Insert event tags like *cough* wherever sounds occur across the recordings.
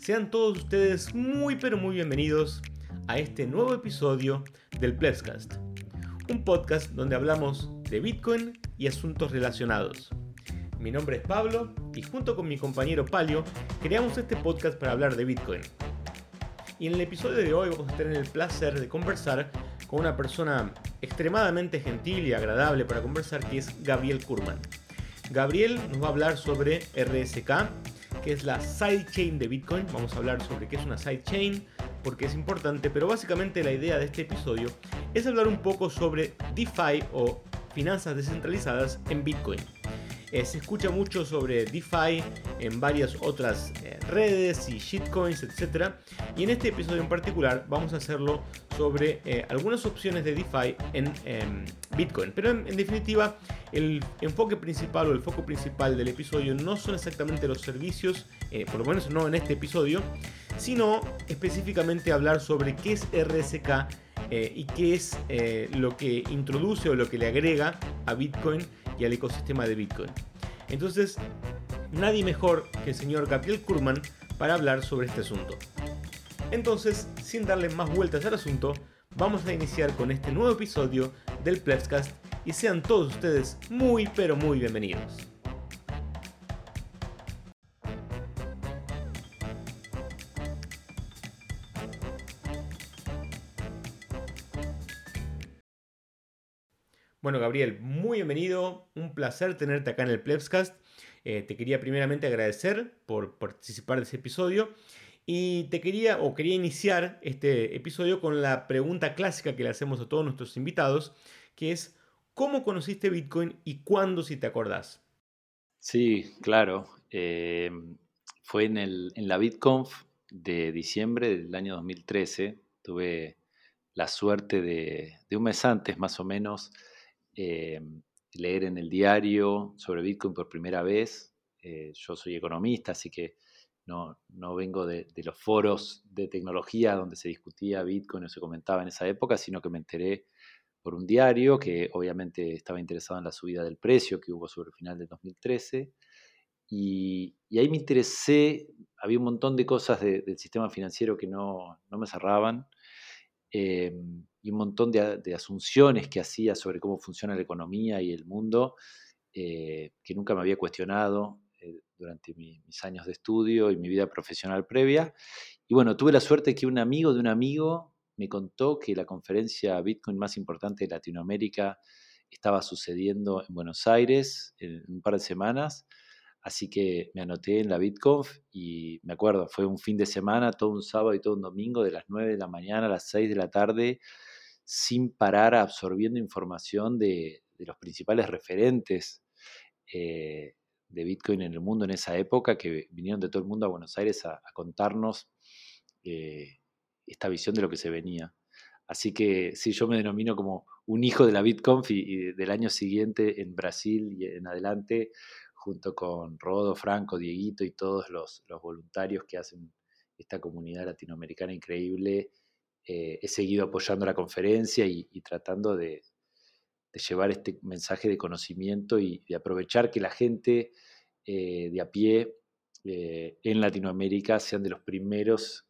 Sean todos ustedes muy pero muy bienvenidos a este nuevo episodio del Plebscast, un podcast donde hablamos de Bitcoin y asuntos relacionados. Mi nombre es Pablo y junto con mi compañero Palio creamos este podcast para hablar de Bitcoin. Y en el episodio de hoy vamos a tener el placer de conversar con una persona extremadamente gentil y agradable para conversar que es Gabriel Kurman. Gabriel nos va a hablar sobre RSK, que es la sidechain de Bitcoin. Vamos a hablar sobre qué es una sidechain, porque es importante, pero básicamente la idea de este episodio es hablar un poco sobre DeFi o finanzas descentralizadas en Bitcoin. Eh, se escucha mucho sobre DeFi en varias otras eh, redes y shitcoins, etc. Y en este episodio en particular vamos a hacerlo sobre eh, algunas opciones de DeFi en em, Bitcoin. Pero en, definitiva, el enfoque principal o el foco principal del episodio no son exactamente los servicios, por lo menos no en este episodio, sino específicamente hablar sobre qué es RSK y qué es lo que introduce o lo que le agrega a Bitcoin y al ecosistema de Bitcoin. Entonces, nadie mejor que el señor Gabriel Kurman para hablar sobre este asunto. Entonces, sin darle más vueltas al asunto, vamos a iniciar con este nuevo episodio del Plebscast y sean todos ustedes muy pero muy bienvenidos. Bueno, Gabriel, muy bienvenido. Un placer tenerte acá en el Plebscast. Eh, te quería primeramente agradecer por participar de ese episodio. Y te quería o quería iniciar este episodio con la pregunta clásica que le hacemos a todos nuestros invitados, que es ¿cómo conociste Bitcoin y cuándo si te acordás? Sí, claro. Eh, fue en, el, en la BitConf de diciembre del año 2013. Tuve la suerte de, de un mes antes más o menos eh, leer en el diario sobre Bitcoin por primera vez. Eh, yo soy economista, así que no, no vengo de, los foros de tecnología donde se discutía Bitcoin o se comentaba en esa época, sino que me enteré por un diario que obviamente estaba interesado en la subida del precio que hubo sobre el final del 2013. Y, ahí me interesé, había un montón de cosas del sistema financiero que no, no me cerraban. Em, y un montón de, asunciones que hacía sobre cómo funciona la economía y el mundo, eh, que nunca me había cuestionado eh, durante mis años de estudio y mi vida profesional previa. Y bueno, tuve la suerte que un amigo de un amigo me contó que la conferencia Bitcoin más importante de Latinoamérica estaba sucediendo en Buenos Aires en un par de semanas Así que me anoté en la BitConf y me acuerdo, fue un fin de semana, todo un sábado y todo un domingo, de las 9 de la mañana a las 6 de la tarde, sin parar absorbiendo información de, los principales referentes eh, de Bitcoin en el mundo en esa época, que vinieron de todo el mundo a Buenos Aires a, contarnos eh, esta visión de lo que se venía. Así que sí, yo me denomino como un hijo de la BitConf y del año siguiente en Brasil y en adelante junto con Rodo, Franco, Dieguito y todos los, voluntarios que hacen esta comunidad latinoamericana increíble, eh, he seguido apoyando la conferencia y, tratando de, llevar este mensaje de conocimiento y de aprovechar que la gente eh, de a pie eh, en Latinoamérica sean de los primeros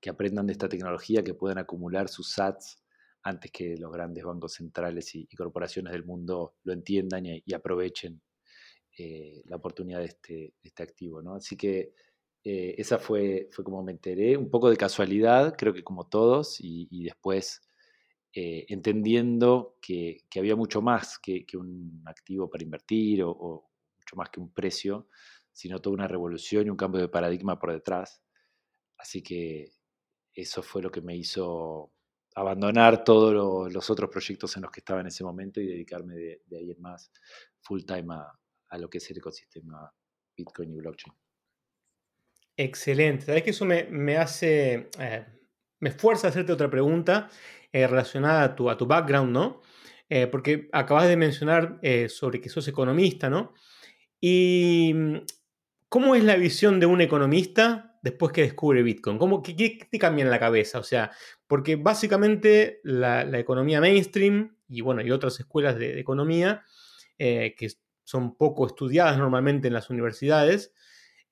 que aprendan de esta tecnología, que puedan acumular sus SATs antes que los grandes bancos centrales y, corporaciones del mundo lo entiendan y aprovechen eh, la oportunidad de este, este, activo. ¿no? Así que eh, esa fue, fue como me enteré, un poco de casualidad, creo que como todos, y, después eh, entendiendo que, había mucho más que, un activo para invertir o, mucho más que un precio, sino toda una revolución y un cambio de paradigma por detrás. Así que eso fue lo que me hizo abandonar todos los otros proyectos en los que estaba en ese momento y dedicarme de, de ahí en más full time a, a lo que es el ecosistema Bitcoin y blockchain. Excelente. Sabes que eso me, hace, eh, me fuerza a hacerte otra pregunta eh, relacionada a tu, a tu background, ¿no? Eh, porque acabas de mencionar sobre que sos economista, ¿no? Y mm, ¿cómo es la visión de un economista después que descubre Bitcoin? ¿Cómo, qué, te cambia en la cabeza? O sea, porque básicamente la, economía mainstream y bueno, y otras escuelas de economía que son poco estudiadas normalmente en las universidades,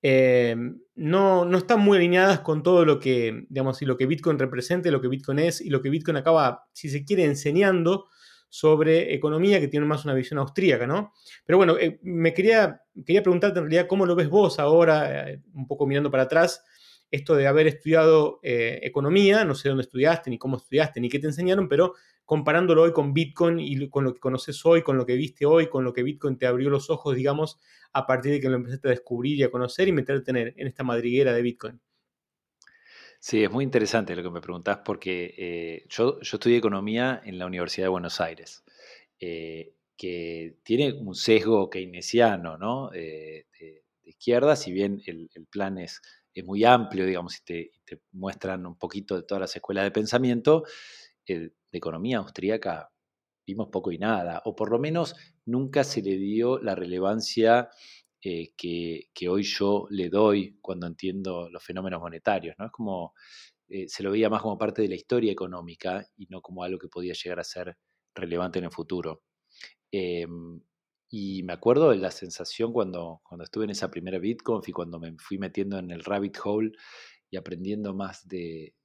eh, no, no, están muy alineadas con todo lo que, digamos, y lo que Bitcoin representa, lo que Bitcoin es y lo que Bitcoin acaba, si se quiere, enseñando sobre economía, que tiene más una visión austríaca, ¿no? Pero bueno, eh, me quería, quería preguntarte en realidad cómo lo ves vos ahora, eh, un poco mirando para atrás, esto de haber estudiado economía, no sé dónde estudiaste, ni cómo estudiaste, ni qué te enseñaron, pero comparándolo hoy con Bitcoin y con lo que conoces hoy, con lo que viste hoy, con lo que Bitcoin te abrió los ojos, digamos, a partir de que lo empezaste a descubrir y a conocer y meterte en, en esta madriguera de Bitcoin. Sí, es muy interesante lo que me preguntás porque eh, yo, yo, estudié economía en la Universidad de Buenos Aires, eh, que tiene un sesgo keynesiano, ¿no? Eh, de, izquierda, si bien el, plan es, es, muy amplio, digamos, y te, muestran un poquito de todas las escuelas de pensamiento, de economía austríaca vimos poco y nada, o por lo menos nunca se le dio la relevancia eh, que, hoy yo le doy cuando entiendo los fenómenos monetarios. ¿no? Es como, eh, se lo veía más como parte de la historia económica y no como algo que podía llegar a ser relevante en el futuro. Em, y me acuerdo de la sensación cuando, cuando estuve en esa primera BitConf y cuando me fui metiendo en el rabbit hole y aprendiendo más de,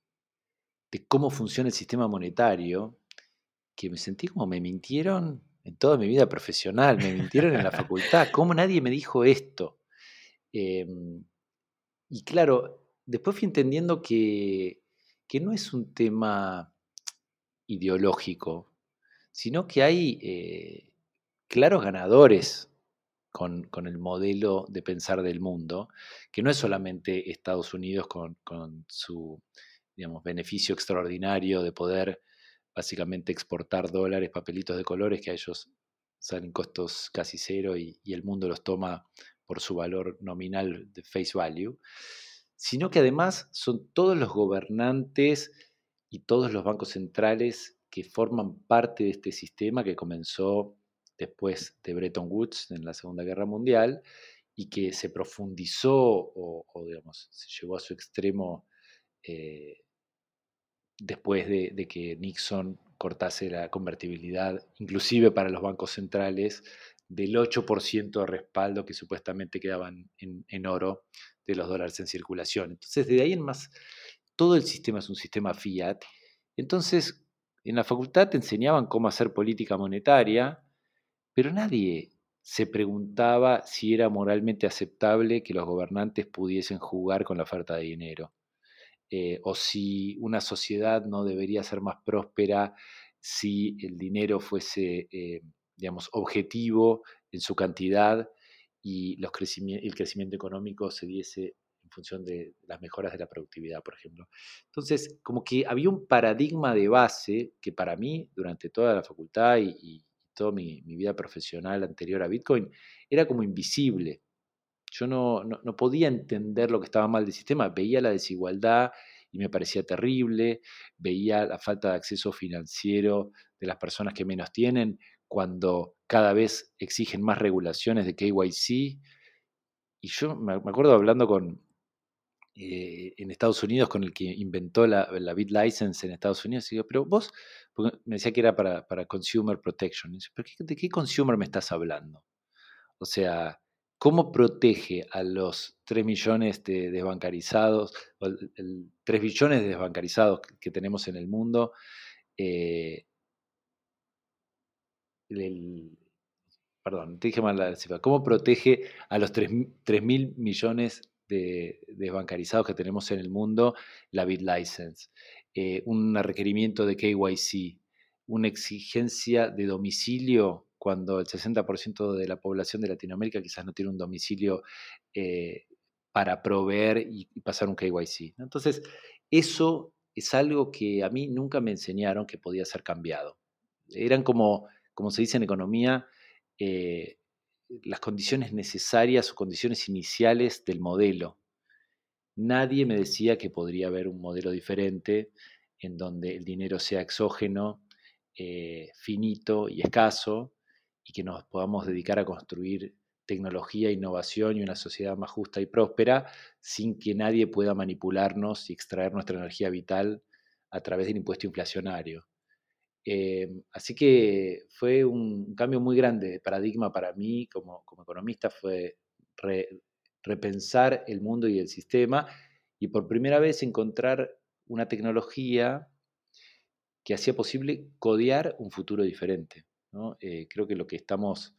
de cómo funciona el sistema monetario, que me sentí como me mintieron en toda mi vida profesional, me mintieron en la *laughs* facultad, ¿cómo nadie me dijo esto? Em, y claro, después fui entendiendo que, que, no es un tema ideológico, sino que hay eh, claros ganadores con, con, el modelo de pensar del mundo, que no es solamente Estados Unidos con, con su digamos, beneficio extraordinario de poder básicamente exportar dólares, papelitos de colores que a ellos salen costos casi cero y, el mundo los toma por su valor nominal de face value, sino que además son todos los gobernantes y todos los bancos centrales que forman parte de este sistema que comenzó después de Bretton Woods en la Segunda Guerra Mundial y que se profundizó o, digamos, se llevó a su extremo eh, después de, que Nixon cortase la convertibilidad, inclusive para los bancos centrales, del 8% de respaldo que supuestamente quedaban en, oro de los dólares en circulación. Entonces, de ahí en más, todo el sistema es un sistema fiat. Entonces, en la facultad te enseñaban cómo hacer política monetaria, pero nadie se preguntaba si era moralmente aceptable que los gobernantes pudiesen jugar con la oferta de dinero. Eh, o si una sociedad no debería ser más próspera si el dinero fuese, eh, digamos, objetivo en su cantidad y los el crecimiento económico se diese en función de las mejoras de la productividad, por ejemplo. Entonces, como que había un paradigma de base que para mí, durante toda la facultad y, toda mi, vida profesional anterior a Bitcoin, era como invisible. Yo no, no, podía entender lo que estaba mal del sistema, veía la desigualdad y me parecía terrible, veía la falta de acceso financiero de las personas que menos tienen cuando cada vez exigen más regulaciones de KYC. Y yo me acuerdo hablando con, eh, en Estados Unidos con el que inventó la, la BitLicense en Estados Unidos. Y digo, pero vos, me decía que era para, para Consumer Protection. ¿pero ¿De qué consumer me estás hablando? O sea, ¿Cómo protege a los 3 millones de desbancarizados, o el, 3 billones de desbancarizados que tenemos en el mundo? Eh, perdón, dije mal la cifra. ¿Cómo protege a los 3 mil millones de desbancarizados que tenemos en el mundo la BitLicense? Eh, un requerimiento de KYC, una exigencia de domicilio cuando el 60% de la población de Latinoamérica quizás no tiene un domicilio eh, para proveer y, pasar un KYC. Entonces, eso es algo que a mí nunca me enseñaron que podía ser cambiado. Eran como, como se dice en economía, eh, las condiciones necesarias o condiciones iniciales del modelo. Nadie me decía que podría haber un modelo diferente en donde el dinero sea exógeno, eh, finito y escaso, y que nos podamos dedicar a construir tecnología, innovación y una sociedad más justa y próspera sin que nadie pueda manipularnos y extraer nuestra energía vital a través del impuesto inflacionario. Eh, así que fue un cambio muy grande de paradigma para mí como, como economista, fue repensar el mundo y el sistema y por primera vez encontrar una tecnología que hacía posible codear un futuro diferente. Eh, creo que lo que estamos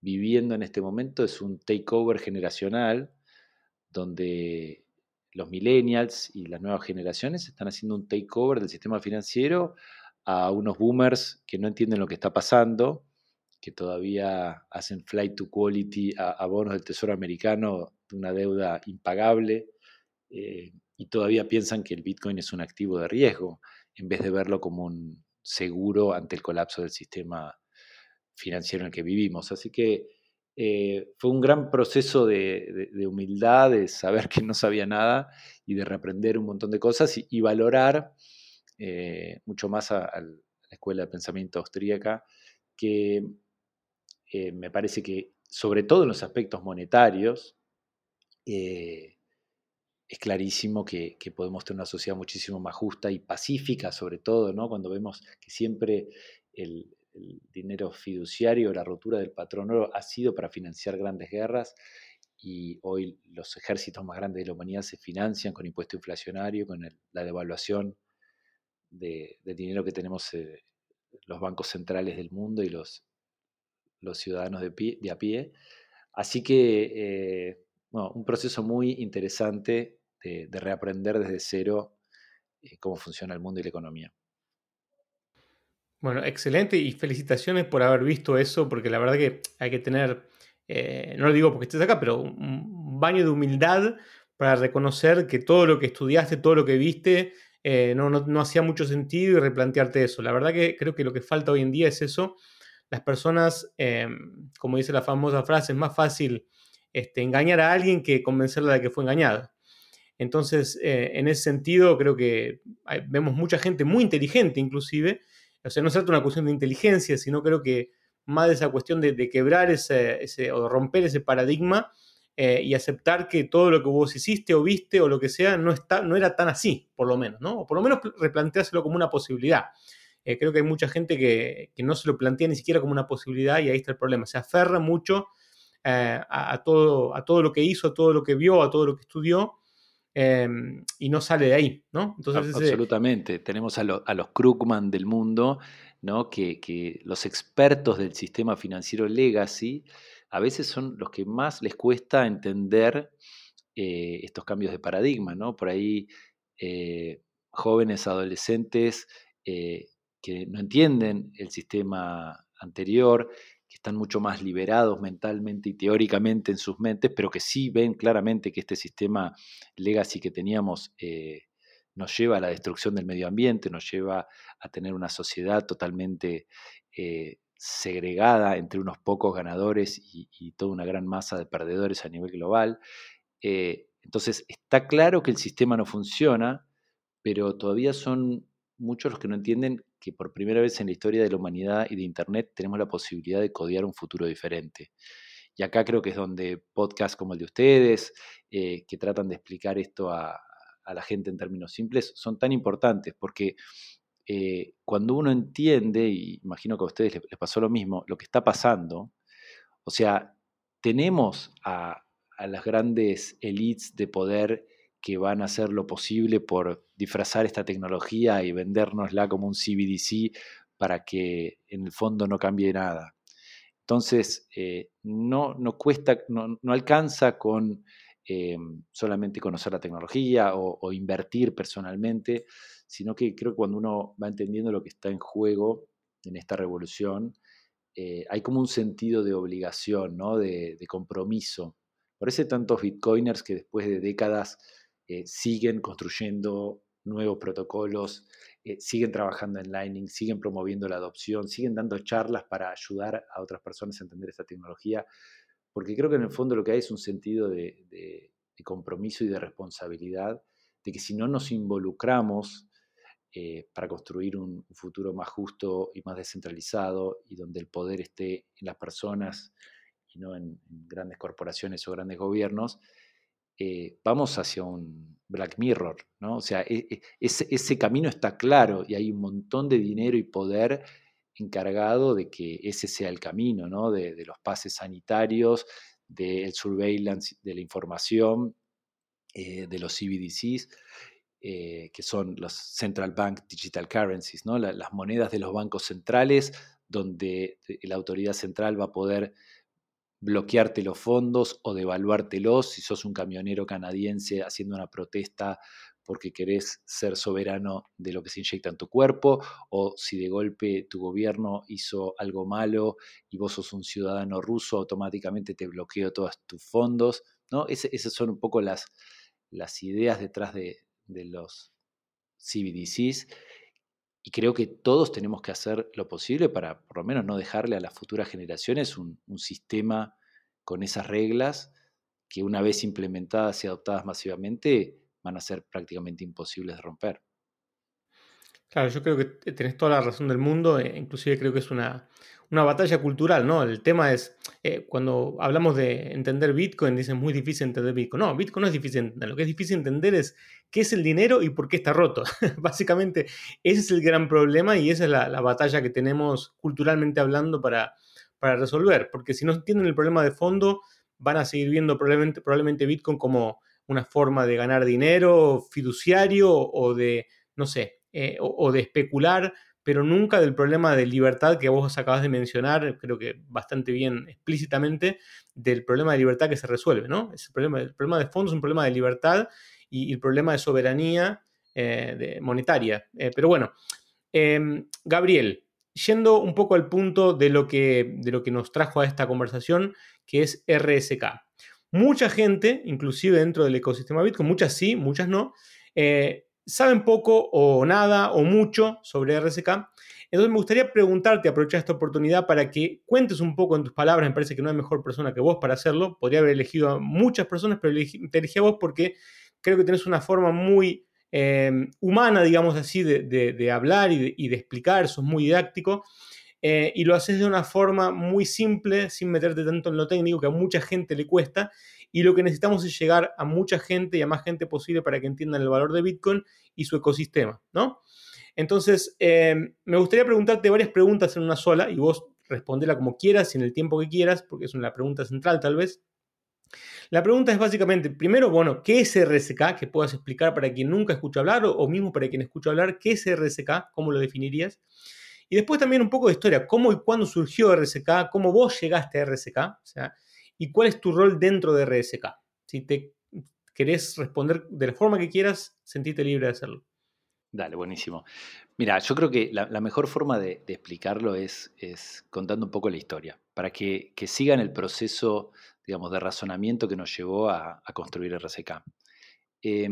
viviendo en este momento es un takeover generacional donde los millennials y las nuevas generaciones están haciendo un takeover del sistema financiero a unos boomers que no entienden lo que está pasando, que todavía hacen flight to quality a, bonos del Tesoro americano de una deuda impagable eh, y todavía piensan que el Bitcoin es un activo de riesgo en vez de verlo como un seguro ante el colapso del sistema financiero en el que vivimos. Así que eh, fue un gran proceso de, humildad, de saber que no sabía nada y de reaprender un montón de cosas y, valorar eh, mucho más a, la Escuela de Pensamiento Austríaca, que eh, me parece que, sobre todo en los aspectos monetarios, es clarísimo que, podemos tener una sociedad muchísimo más justa y pacífica, sobre todo, ¿no? cuando vemos que siempre el, el dinero fiduciario, la rotura del patrón oro ha sido para financiar grandes guerras y hoy los ejércitos más grandes de la humanidad se financian con impuesto inflacionario, con la devaluación de, dinero que tenemos eh, los bancos centrales del mundo y los, ciudadanos de, de a pie. Así que, eh, un proceso muy interesante de, reaprender desde cero eh, cómo funciona el mundo y la economía. Bueno, excelente y felicitaciones por haber visto eso, porque la verdad que hay que tener, eh, no lo digo porque estés acá, pero un baño de humildad para reconocer que todo lo que estudiaste, todo lo que viste, eh, no, hacía mucho sentido y replantearte eso. La verdad que creo que lo que falta hoy en día es eso. Las personas, eh, como dice la famosa frase, es más fácil este, engañar a alguien que convencerla de que fue engañada. Entonces, en ese sentido, creo que vemos mucha gente muy inteligente inclusive, o sea, no de una cuestión de inteligencia, sino creo que más de esa cuestión de, quebrar ese, ese, o romper ese paradigma eh, y aceptar que todo lo que vos hiciste o viste o lo que sea no, está, no era tan así, por lo menos, ¿no? O por lo menos replanteárselo como una posibilidad. Eh, creo que hay mucha gente que, no se lo plantea ni siquiera como una posibilidad y ahí está el problema. Se aferra mucho eh, a, todo, a todo lo que hizo, a todo lo que vio, a todo lo que estudió Em, y no sale de ahí, ¿no? Entonces, Absolutamente. Tenemos a, los Krugman del mundo, ¿no? Que, los expertos del sistema financiero legacy a veces son los que más les cuesta entender eh, estos cambios de paradigma, ¿no? Por ahí eh, jóvenes, adolescentes eh, que no entienden el sistema anterior, están mucho más liberados mentalmente y teóricamente en sus mentes, pero que sí ven claramente que este sistema legacy que teníamos eh, nos lleva a la destrucción del medio ambiente, nos lleva a tener una sociedad totalmente eh, segregada entre unos pocos ganadores y, toda una gran masa de perdedores a nivel global. Eh, entonces, está claro que el sistema no funciona, pero todavía son muchos los que no entienden que por primera vez en la historia de la humanidad y de Internet tenemos la posibilidad de codear un futuro diferente. Y acá creo que es donde podcasts como el de ustedes, eh, que tratan de explicar esto a, la gente en términos simples, son tan importantes, porque eh, cuando uno entiende, y imagino que a ustedes les, pasó lo mismo, lo que está pasando, o sea, tenemos a, a las grandes elites de poder que van a hacer lo posible por disfrazar esta tecnología y vendérnosla como un CBDC para que en el fondo no cambie nada. Entonces, eh, no, no, cuesta, no, alcanza con eh, solamente conocer la tecnología o, invertir personalmente, sino que creo que cuando uno va entendiendo lo que está en juego en esta revolución, eh, hay como un sentido de obligación, ¿no? de, compromiso. Por eso tantos bitcoiners que después de décadas siguen construyendo nuevos protocolos, eh, siguen trabajando en Lightning, siguen promoviendo la adopción, siguen dando charlas para ayudar a otras personas a entender esta tecnología, porque creo que en el fondo lo que hay es un sentido de, compromiso y de responsabilidad, de que si no nos involucramos eh, para construir un, futuro más justo y más descentralizado y donde el poder esté en las personas y no en grandes corporaciones o grandes gobiernos, eh, vamos hacia un Black Mirror, ¿no? O sea, e, e, ese, camino está claro y hay un montón de dinero y poder encargado de que ese sea el camino, ¿no? De, los pases sanitarios, del surveillance de la información, eh, de los CBDCs, eh, que son los Central Bank Digital Currencies, ¿no? las monedas de los bancos centrales, donde la autoridad central va a poder bloquearte los fondos o devaluártelos si sos un camionero canadiense haciendo una protesta porque querés ser soberano de lo que se inyecta en tu cuerpo, o si de golpe tu gobierno hizo algo malo y vos sos un ciudadano ruso, automáticamente te bloqueo todos tus fondos. ¿no? esas son un poco las, las ideas detrás de, los CBDCs. Y creo que todos tenemos que hacer lo posible para por lo menos no dejarle a las futuras generaciones un, sistema con esas reglas que una vez implementadas y adoptadas masivamente van a ser prácticamente imposibles de romper. Claro, yo creo que tenés toda la razón del mundo, e inclusive creo que es una, batalla cultural, ¿no? El tema es, eh, cuando hablamos de entender Bitcoin, dicen muy difícil entender Bitcoin. No, Bitcoin no es difícil entender, lo que es difícil entender es qué es el dinero y por qué está roto. *laughs* Básicamente, ese es el gran problema y esa es la, batalla que tenemos culturalmente hablando para, para resolver, porque si no entienden el problema de fondo, van a seguir viendo probablemente, probablemente Bitcoin como una forma de ganar dinero fiduciario o de, no sé, eh, o, de especular, pero nunca del problema de libertad que vos acabas de mencionar, creo que bastante bien explícitamente, del problema de libertad que se resuelve, ¿no? Es el, problema, el problema de fondo es un problema de libertad y, el problema de soberanía eh, monetaria. Eh, pero bueno, em, Gabriel, yendo un poco al punto de lo, que, de lo que nos trajo a esta conversación, que es RSK. Mucha gente, inclusive dentro del ecosistema Bitcoin, muchas sí, muchas no, eh, saben poco o nada o mucho sobre RSK. Entonces me gustaría preguntarte, aprovechar esta oportunidad para que cuentes un poco en tus palabras, me parece que no hay mejor persona que vos para hacerlo, podría haber elegido a muchas personas, pero te elegí a vos porque creo que tenés una forma muy eh, humana, digamos así, de, hablar y de, explicar, sos muy didáctico. Eh, y lo haces de una forma muy simple, sin meterte tanto en lo técnico, que a mucha gente le cuesta. Y lo que necesitamos es llegar a mucha gente y a más gente posible para que entiendan el valor de Bitcoin y su ecosistema, ¿no? Entonces, eh, me gustaría preguntarte varias preguntas en una sola y vos responderla como quieras y en el tiempo que quieras, porque es una pregunta central tal vez. La pregunta es básicamente, primero, bueno, ¿qué es RSK? Que puedas explicar para quien nunca escucha hablar o, o mismo para quien escucha hablar, ¿qué es RSK? ¿Cómo lo definirías? Y después también un poco de historia, cómo y cuándo surgió RSK, cómo vos llegaste a RSK, o sea, y cuál es tu rol dentro de RSK. Si te querés responder de la forma que quieras, sentite libre de hacerlo. Dale, buenísimo. Mira, yo creo que la, mejor forma de, explicarlo es, contando un poco la historia, para que, sigan el proceso, digamos, de razonamiento que nos llevó a, construir RSK. Eh,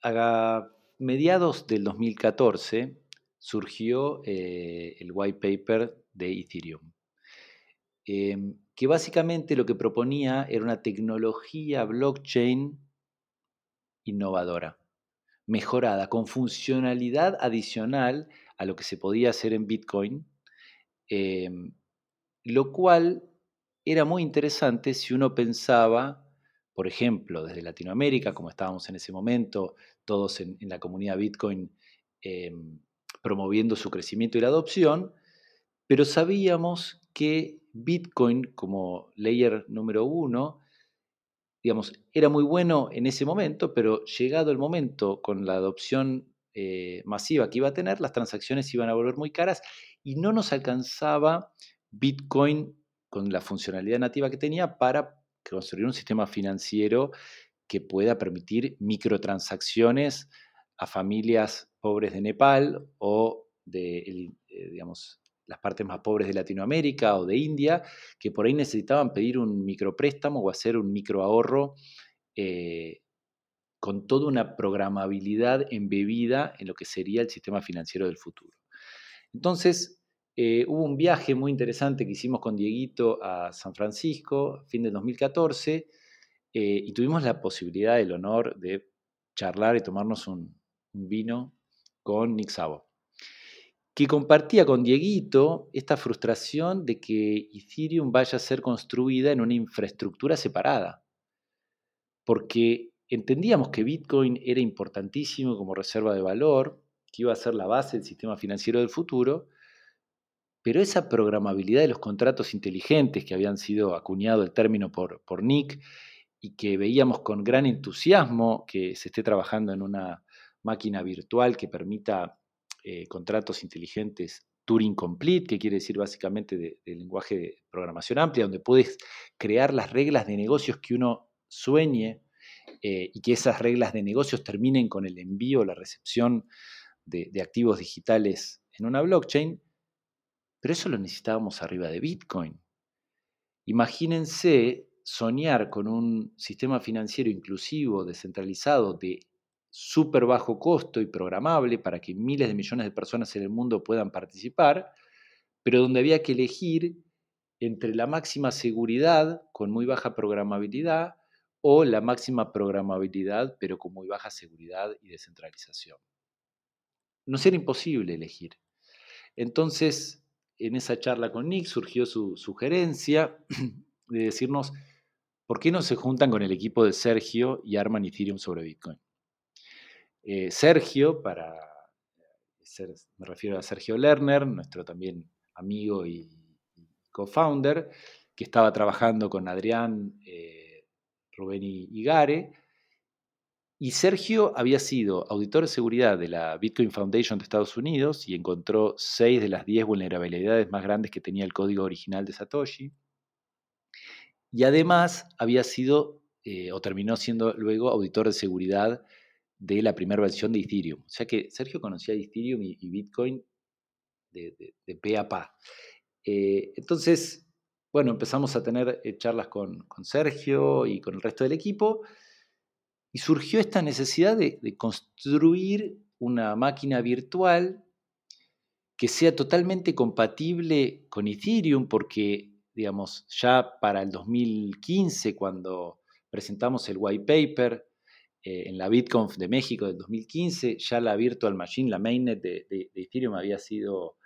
haga, mediados del 2014 surgió eh, el white paper de Ethereum, em, que básicamente lo que proponía era una tecnología blockchain innovadora, mejorada, con funcionalidad adicional a lo que se podía hacer en Bitcoin, em, lo cual era muy interesante si uno pensaba, por ejemplo, desde Latinoamérica, como estábamos en ese momento, todos en, la comunidad Bitcoin em, promoviendo su crecimiento y la adopción, pero sabíamos que Bitcoin como layer número uno, digamos, era muy bueno en ese momento, pero llegado el momento con la adopción eh, masiva que iba a tener, las transacciones iban a volver muy caras y no nos alcanzaba Bitcoin con la funcionalidad nativa que tenía para construir un sistema financiero que pueda permitir microtransacciones a familias pobres de Nepal o de, eh, digamos, las partes más pobres de Latinoamérica o de India, que por ahí necesitaban pedir un micropréstamo o hacer un microahorro eh, con toda una programabilidad embebida en lo que sería el sistema financiero del futuro. Entonces, eh, hubo un viaje muy interesante que hicimos con Dieguito a San Francisco, fin del 2014, eh, y tuvimos la posibilidad, el honor de charlar y tomarnos un, vino con Nick Savo, que compartía con Dieguito esta frustración de que Ethereum vaya a ser construida en una infraestructura separada, porque entendíamos que Bitcoin era importantísimo como reserva de valor, que iba a ser la base del sistema financiero del futuro, pero esa programabilidad de los contratos inteligentes que habían sido acuñado el término por, por Nick y que veíamos con gran entusiasmo que se esté trabajando en una máquina virtual que permita eh, contratos inteligentes Turing Complete, que quiere decir básicamente de, lenguaje de programación amplia, donde puedes crear las reglas de negocios que uno sueñe eh, y que esas reglas de negocios terminen con el envío o la recepción de, de activos digitales en una blockchain, pero eso lo necesitábamos arriba de Bitcoin. Imagínense soñar con un sistema financiero inclusivo, descentralizado, de súper bajo costo y programable para que miles de millones de personas en el mundo puedan participar, pero donde había que elegir entre la máxima seguridad con muy baja programabilidad o la máxima programabilidad pero con muy baja seguridad y descentralización. No era imposible elegir. Entonces, en esa charla con Nick surgió su sugerencia de decirnos, ¿por qué no se juntan con el equipo de Sergio y arman Ethereum sobre Bitcoin? Eh, Sergio, para me refiero a Sergio Lerner, nuestro también amigo y, co-founder, que estaba trabajando con Adrián, eh, Rubén y Gare, y Sergio había sido auditor de seguridad de la Bitcoin Foundation de Estados Unidos y encontró seis de las diez vulnerabilidades más grandes que tenía el código original de Satoshi. Y además había sido, eh, o terminó siendo luego, auditor de seguridad de la primera versión de Ethereum. O sea que Sergio conocía Ethereum y, Bitcoin de, de, pe a pa. Eh, entonces, bueno, empezamos a tener eh, charlas con, con Sergio y con el resto del equipo y surgió esta necesidad de, construir una máquina virtual que sea totalmente compatible con Ethereum, porque, digamos, ya para el 2015, cuando presentamos el white paper eh, en la BitConf de México del 2015, ya la Virtual Machine, la mainnet de, Ethereum había sido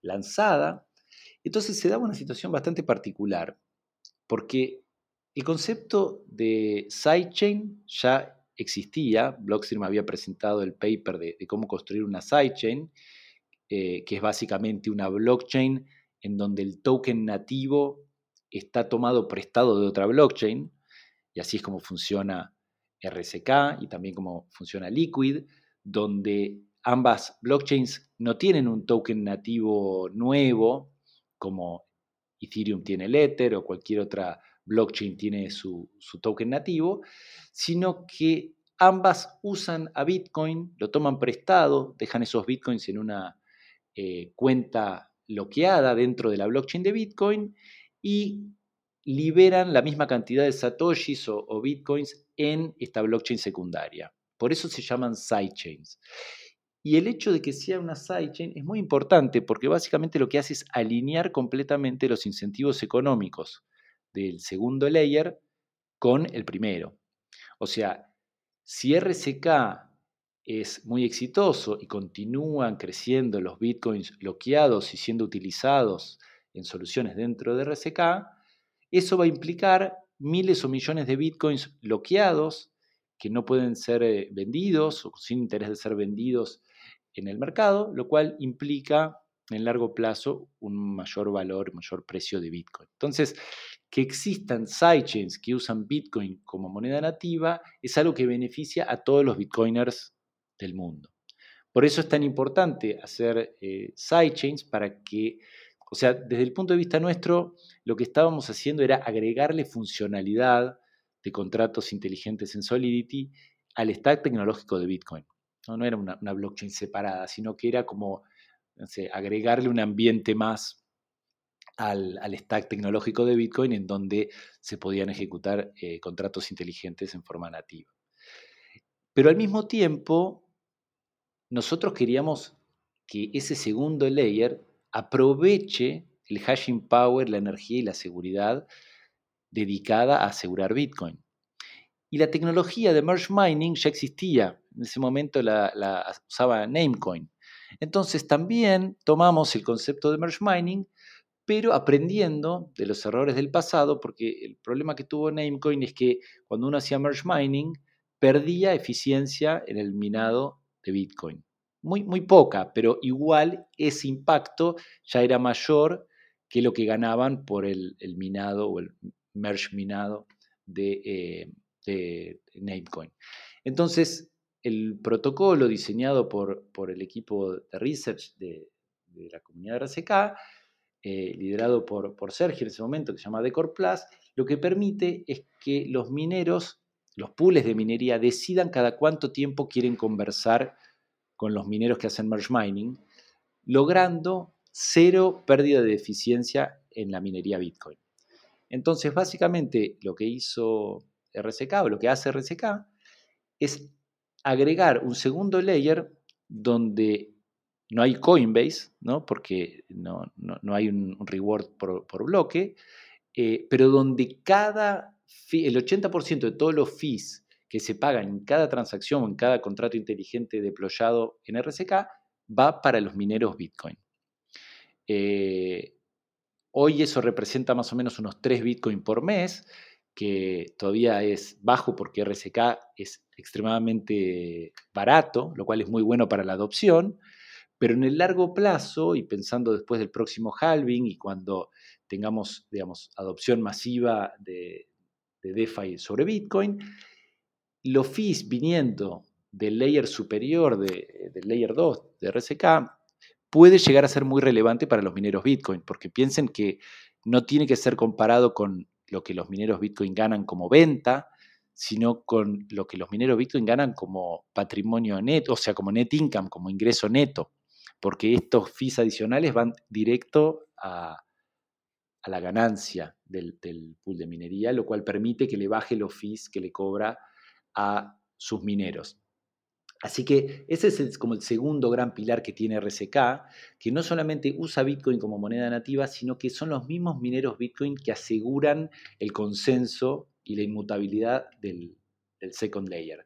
lanzada. Entonces se daba una situación bastante particular, porque el concepto de sidechain ya existía, Blockstream había presentado el paper de, cómo construir una sidechain, eh, que es básicamente una blockchain en donde el token nativo está tomado prestado de otra blockchain, y así es como funciona RSK y también como funciona Liquid, donde ambas blockchains no tienen un token nativo nuevo, como Ethereum tiene el Ether o cualquier otra blockchain tiene su, token nativo, sino que ambas usan a Bitcoin, lo toman prestado, dejan esos Bitcoins en una eh, cuenta bloqueada dentro de la blockchain de Bitcoin y liberan la misma cantidad de satoshis o, bitcoins en esta blockchain secundaria. Por eso se llaman sidechains. Y el hecho de que sea una sidechain es muy importante porque básicamente lo que hace es alinear completamente los incentivos económicos del segundo layer con el primero. O sea, si RSK es muy exitoso y continúan creciendo los bitcoins bloqueados y siendo utilizados en soluciones dentro de RSK, eso va a implicar miles o millones de bitcoins bloqueados que no pueden ser eh, vendidos o sin interés de ser vendidos en el mercado, lo cual implica en largo plazo un mayor valor, mayor precio de Bitcoin. Entonces, que existan sidechains que usan Bitcoin como moneda nativa es algo que beneficia a todos los Bitcoiners del mundo. Por eso es tan importante hacer eh, sidechains para que, o sea, desde el punto de vista nuestro, lo que estábamos haciendo era agregarle funcionalidad de contratos inteligentes en Solidity al stack tecnológico de Bitcoin. No, era una, blockchain separada, sino que era como agregarle un ambiente más al, stack tecnológico de Bitcoin en donde se podían ejecutar eh, contratos inteligentes en forma nativa. Pero al mismo tiempo, nosotros queríamos que ese segundo layer aproveche el hashing power, la energía y la seguridad dedicada a asegurar Bitcoin. Y la tecnología de merge mining ya existía. En ese momento la, usaba Namecoin. Entonces también tomamos el concepto de merge mining pero aprendiendo de los errores del pasado, porque el problema que tuvo Namecoin es que cuando uno hacía merge mining, perdía eficiencia en el minado de Bitcoin. Muy, muy poca, pero igual ese impacto ya era mayor que lo que ganaban por el, minado o el merge minado de, eh, Namecoin. Entonces, el protocolo diseñado por, por el equipo de research de, la comunidad RCK, eh, liderado por, por Sergio en ese momento, que se llama Decor Plus, lo que permite es que los mineros, los pools de minería, decidan cada cuánto tiempo quieren conversar con los mineros que hacen merge mining, logrando cero pérdida de eficiencia en la minería Bitcoin. Entonces, básicamente lo que hizo RCK o lo que hace RCK es agregar un segundo layer donde no hay Coinbase, ¿no? porque no, hay un, reward por, bloque, eh, pero donde cada el 80% de todos los fees que se pagan en cada transacción o en cada contrato inteligente deployado en RCK va para los mineros Bitcoin. Eh, hoy eso representa más o menos unos 3 Bitcoin por mes, que todavía es bajo porque RSK es extremadamente barato, lo cual es muy bueno para la adopción, pero en el largo plazo y pensando después del próximo halving y cuando tengamos, digamos, adopción masiva de DeFi sobre Bitcoin, los fees viniendo del layer superior, de, del layer 2 de RSK, puede llegar a ser muy relevante para los mineros Bitcoin, porque piensen que no tiene que ser comparado con lo que los mineros Bitcoin ganan como venta, sino con lo que los mineros Bitcoin ganan como patrimonio neto, o sea, como net income, como ingreso neto, porque estos fees adicionales van directo a, la ganancia del, del, pool de minería, lo cual permite que le baje los fees que le cobra a sus mineros. Así que ese es como el segundo gran pilar que tiene RSK, que no solamente usa Bitcoin como moneda nativa, sino que son los mismos mineros Bitcoin que aseguran el consenso y la inmutabilidad del, second layer.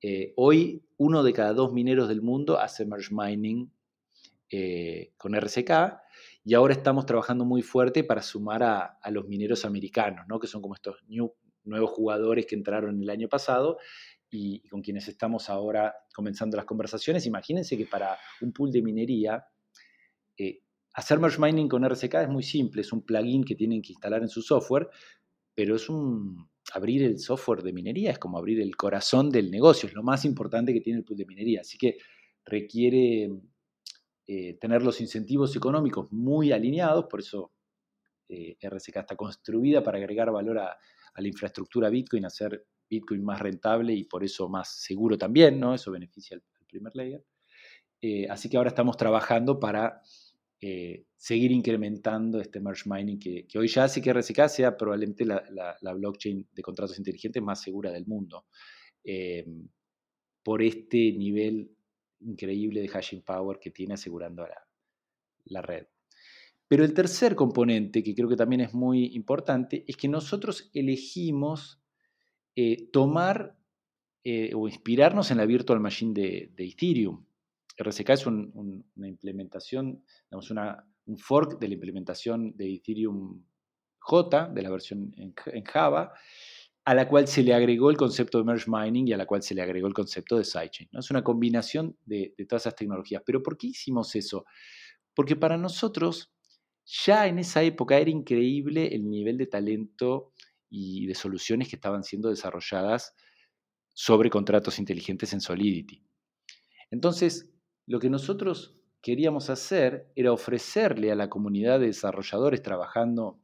Eh, hoy uno de cada dos mineros del mundo hace merge mining eh, con RSK y ahora estamos trabajando muy fuerte para sumar a, los mineros americanos, ¿no? que son como estos nuevos jugadores que entraron el año pasado y, con quienes estamos ahora comenzando las conversaciones. Imagínense que para un pool de minería, eh, hacer merge mining con RSK es muy simple, es un plugin que tienen que instalar en su software, pero es un abrir el software de minería, es como abrir el corazón del negocio, es lo más importante que tiene el pool de minería. Así que requiere eh, tener los incentivos económicos muy alineados, por eso eh, RSK está construida para agregar valor a, a la infraestructura Bitcoin, hacer Bitcoin más rentable y por eso más seguro también, ¿no? Eso beneficia al, primer layer. Eh, así que ahora estamos trabajando para eh, seguir incrementando este merge mining que, hoy ya hace que RSK sea probablemente la, blockchain de contratos inteligentes más segura del mundo. Eh, por este nivel increíble de hashing power que tiene asegurando la, la red. Pero el tercer componente, que creo que también es muy importante, es que nosotros elegimos eh, tomar eh, o inspirarnos en la Virtual Machine de, Ethereum. RSK es una implementación, digamos, una, un fork de la implementación de Ethereum J, de la versión en, Java, a la cual se le agregó el concepto de merge mining y a la cual se le agregó el concepto de sidechain. ¿no? Es una combinación de, de todas esas tecnologías. Pero ¿por qué hicimos eso? Porque para nosotros ya en esa época era increíble el nivel de talento y de soluciones que estaban siendo desarrolladas sobre contratos inteligentes en Solidity. Entonces, lo que nosotros queríamos hacer era ofrecerle a la comunidad de desarrolladores trabajando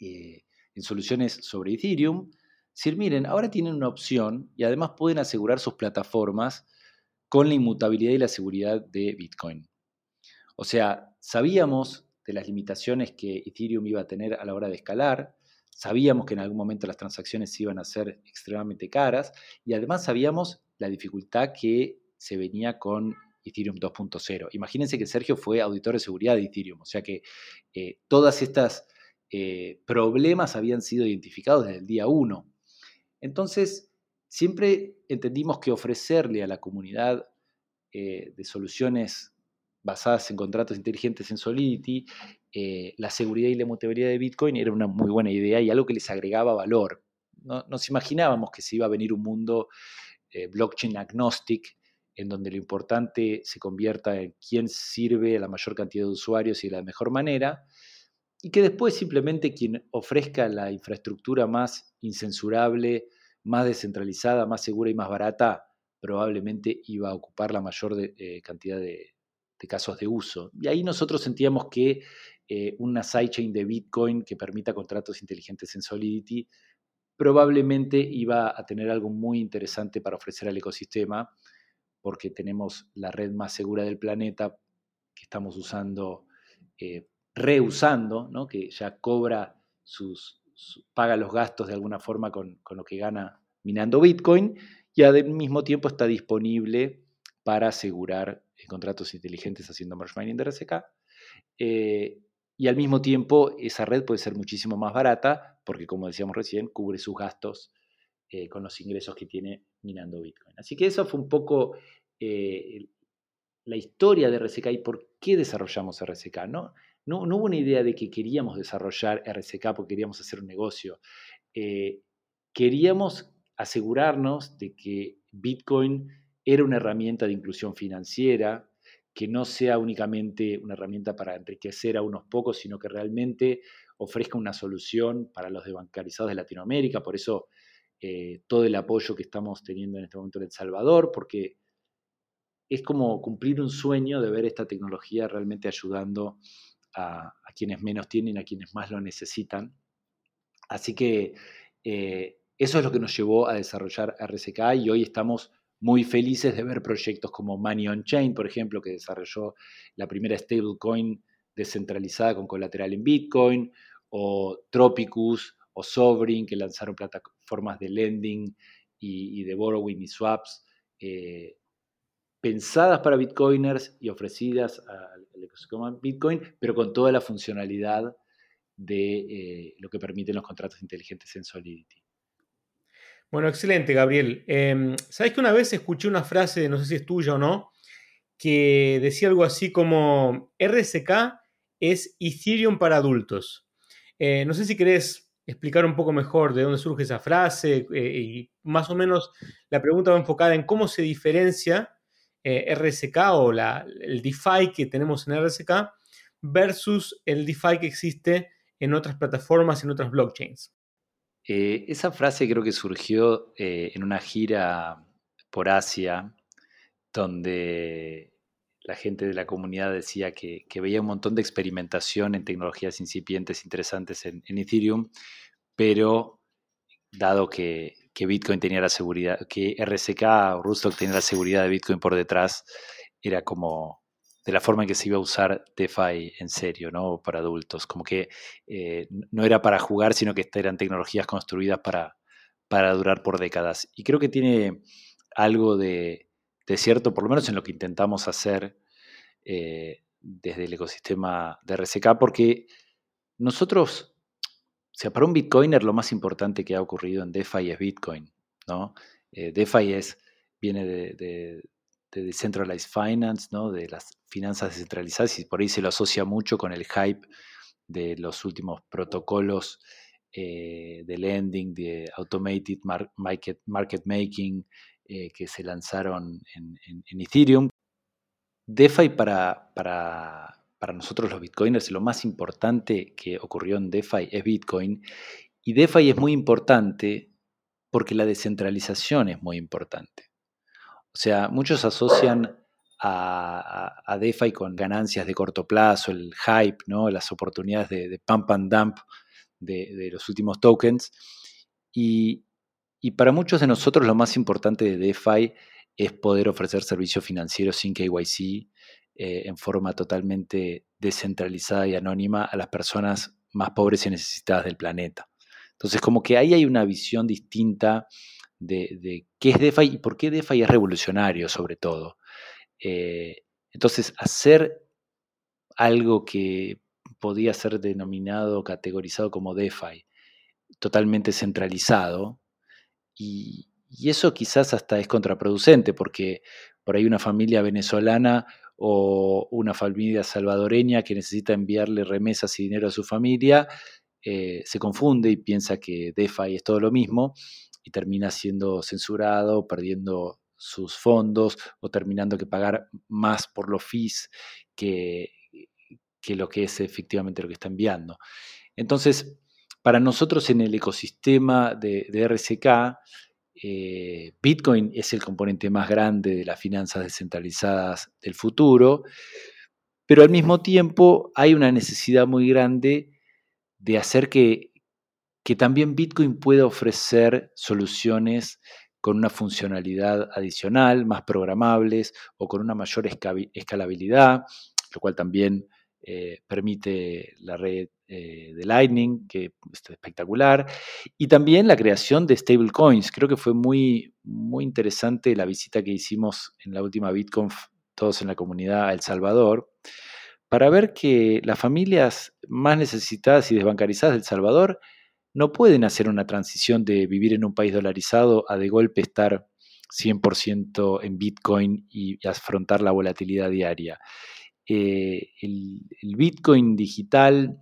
eh, en soluciones sobre Ethereum, decir, miren, ahora tienen una opción y además pueden asegurar sus plataformas con la inmutabilidad y la seguridad de Bitcoin. O sea, sabíamos de las limitaciones que Ethereum iba a tener a la hora de escalar, Sabíamos que en algún momento las transacciones iban a ser extremadamente caras y además sabíamos la dificultad que se venía con Ethereum 2.0. Imagínense que Sergio fue auditor de seguridad de Ethereum, o sea que eh, todas estas eh, problemas habían sido identificados desde el día 1. Entonces, siempre entendimos que ofrecerle a la comunidad eh, de soluciones basadas en contratos inteligentes en Solidity eh, la seguridad y la mutabilidad de Bitcoin era una muy buena idea y algo que les agregaba valor. No, nos imaginábamos que se iba a venir un mundo eh, blockchain agnostic en donde lo importante se convierta en quién sirve a la mayor cantidad de usuarios y de la mejor manera, y que después simplemente quien ofrezca la infraestructura más incensurable, más descentralizada, más segura y más barata, probablemente iba a ocupar la mayor eh, cantidad de, casos de uso. Y ahí nosotros sentíamos que eh, una sidechain de Bitcoin que permita contratos inteligentes en Solidity probablemente iba a tener algo muy interesante para ofrecer al ecosistema, porque tenemos la red más segura del planeta que estamos usando, eh, reusando, ¿no? que ya cobra sus, paga los gastos de alguna forma con, con lo que gana minando Bitcoin y al mismo tiempo está disponible para asegurar contratos inteligentes haciendo merge mining de RSK. Eh, y al mismo tiempo esa red puede ser muchísimo más barata porque, como decíamos recién, cubre sus gastos eh, con los ingresos que tiene minando Bitcoin. Así que eso fue un poco la historia de RSK y por qué desarrollamos RSK. ¿no? No, no hubo una idea de que queríamos desarrollar RSK porque queríamos hacer un negocio. queríamos asegurarnos de que Bitcoin era una herramienta de inclusión financiera, que no sea únicamente una herramienta para enriquecer a unos pocos, sino que realmente ofrezca una solución para los desbancarizados de Latinoamérica. Por eso eh, todo el apoyo que estamos teniendo en este momento en El Salvador, porque es como cumplir un sueño de ver esta tecnología realmente ayudando a, quienes menos tienen, a quienes más lo necesitan. Así que eh, eso es lo que nos llevó a desarrollar RSK y hoy estamos muy felices de ver proyectos como Money on Chain, por ejemplo, que desarrolló la primera stablecoin descentralizada con colateral en Bitcoin, o Tropicus o Sovereign, que lanzaron plataformas de lending y, de borrowing y swaps eh, pensadas para bitcoiners y ofrecidas al ecosistema Bitcoin, pero con toda la funcionalidad de eh, lo que permiten los contratos inteligentes en Solidity. Bueno, excelente, Gabriel. Em, Sabes que una vez escuché una frase, no sé si es tuya o no, que decía algo así como RSK es Ethereum para adultos. Eh, no sé si querés explicar un poco mejor de dónde surge esa frase eh, y más o menos la pregunta va enfocada en cómo se diferencia eh, RSK o el DeFi que tenemos en RSK versus el DeFi que existe en otras plataformas, en otras blockchains. Eh, esa frase creo que surgió eh, en una gira por Asia, donde la gente de la comunidad decía que, veía un montón de experimentación en tecnologías incipientes interesantes en, Ethereum, pero dado que, Bitcoin tenía la seguridad, que RSK o Rootstock tenía la seguridad de Bitcoin por detrás, era como de la forma en que se iba a usar DeFi en serio, ¿no? Para adultos. Como que eh, no era para jugar, sino que eran tecnologías construidas para, para durar por décadas. Y creo que tiene algo de, cierto, por lo menos en lo que intentamos hacer eh, desde el ecosistema de RSK, porque nosotros, o sea, para un Bitcoiner lo más importante que ha ocurrido en DeFi es Bitcoin, ¿no? Eh, DeFi es, viene de Decentralized Finance, ¿no? de las finanzas descentralizadas, y por ahí se lo asocia mucho con el hype de los últimos protocolos eh, de lending, de automated market, making eh, que se lanzaron en, Ethereum. DeFi para, para, para, nosotros los bitcoiners, lo más importante que ocurrió en DeFi es Bitcoin. Y DeFi es muy importante porque la descentralización es muy importante. O sea, muchos asocian a, DeFi con ganancias de corto plazo, el hype, ¿no? las oportunidades de, pump and dump de, los últimos tokens. Y, para muchos de nosotros lo más importante de DeFi es poder ofrecer servicios financieros sin KYC eh, en forma totalmente descentralizada y anónima a las personas más pobres y necesitadas del planeta. Entonces, como que ahí hay una visión distinta de, qué es DeFi y por qué DeFi es revolucionario sobre todo. Eh, entonces, hacer algo que podía ser denominado, categorizado como DeFi, totalmente centralizado, y, eso quizás hasta es contraproducente, porque por ahí una familia venezolana o una familia salvadoreña que necesita enviarle remesas y dinero a su familia, eh, se confunde y piensa que DeFi es todo lo mismo y termina siendo censurado, perdiendo sus fondos o terminando que pagar más por los fees que, que lo que es efectivamente lo que está enviando. Entonces, para nosotros en el ecosistema de, RCK, eh, Bitcoin es el componente más grande de las finanzas descentralizadas del futuro, pero al mismo tiempo hay una necesidad muy grande de hacer que, que también Bitcoin pueda ofrecer soluciones con una funcionalidad adicional, más programables o con una mayor escalabilidad, lo cual también eh, permite la red eh, de Lightning, que es espectacular, y también la creación de stablecoins. Creo que fue muy, muy interesante la visita que hicimos en la última BitConf, todos en la comunidad El Salvador, para ver que las familias más necesitadas y desbancarizadas del Salvador no pueden hacer una transición de vivir en un país dolarizado a de golpe estar 100% en Bitcoin y afrontar la volatilidad diaria. Eh, el, Bitcoin digital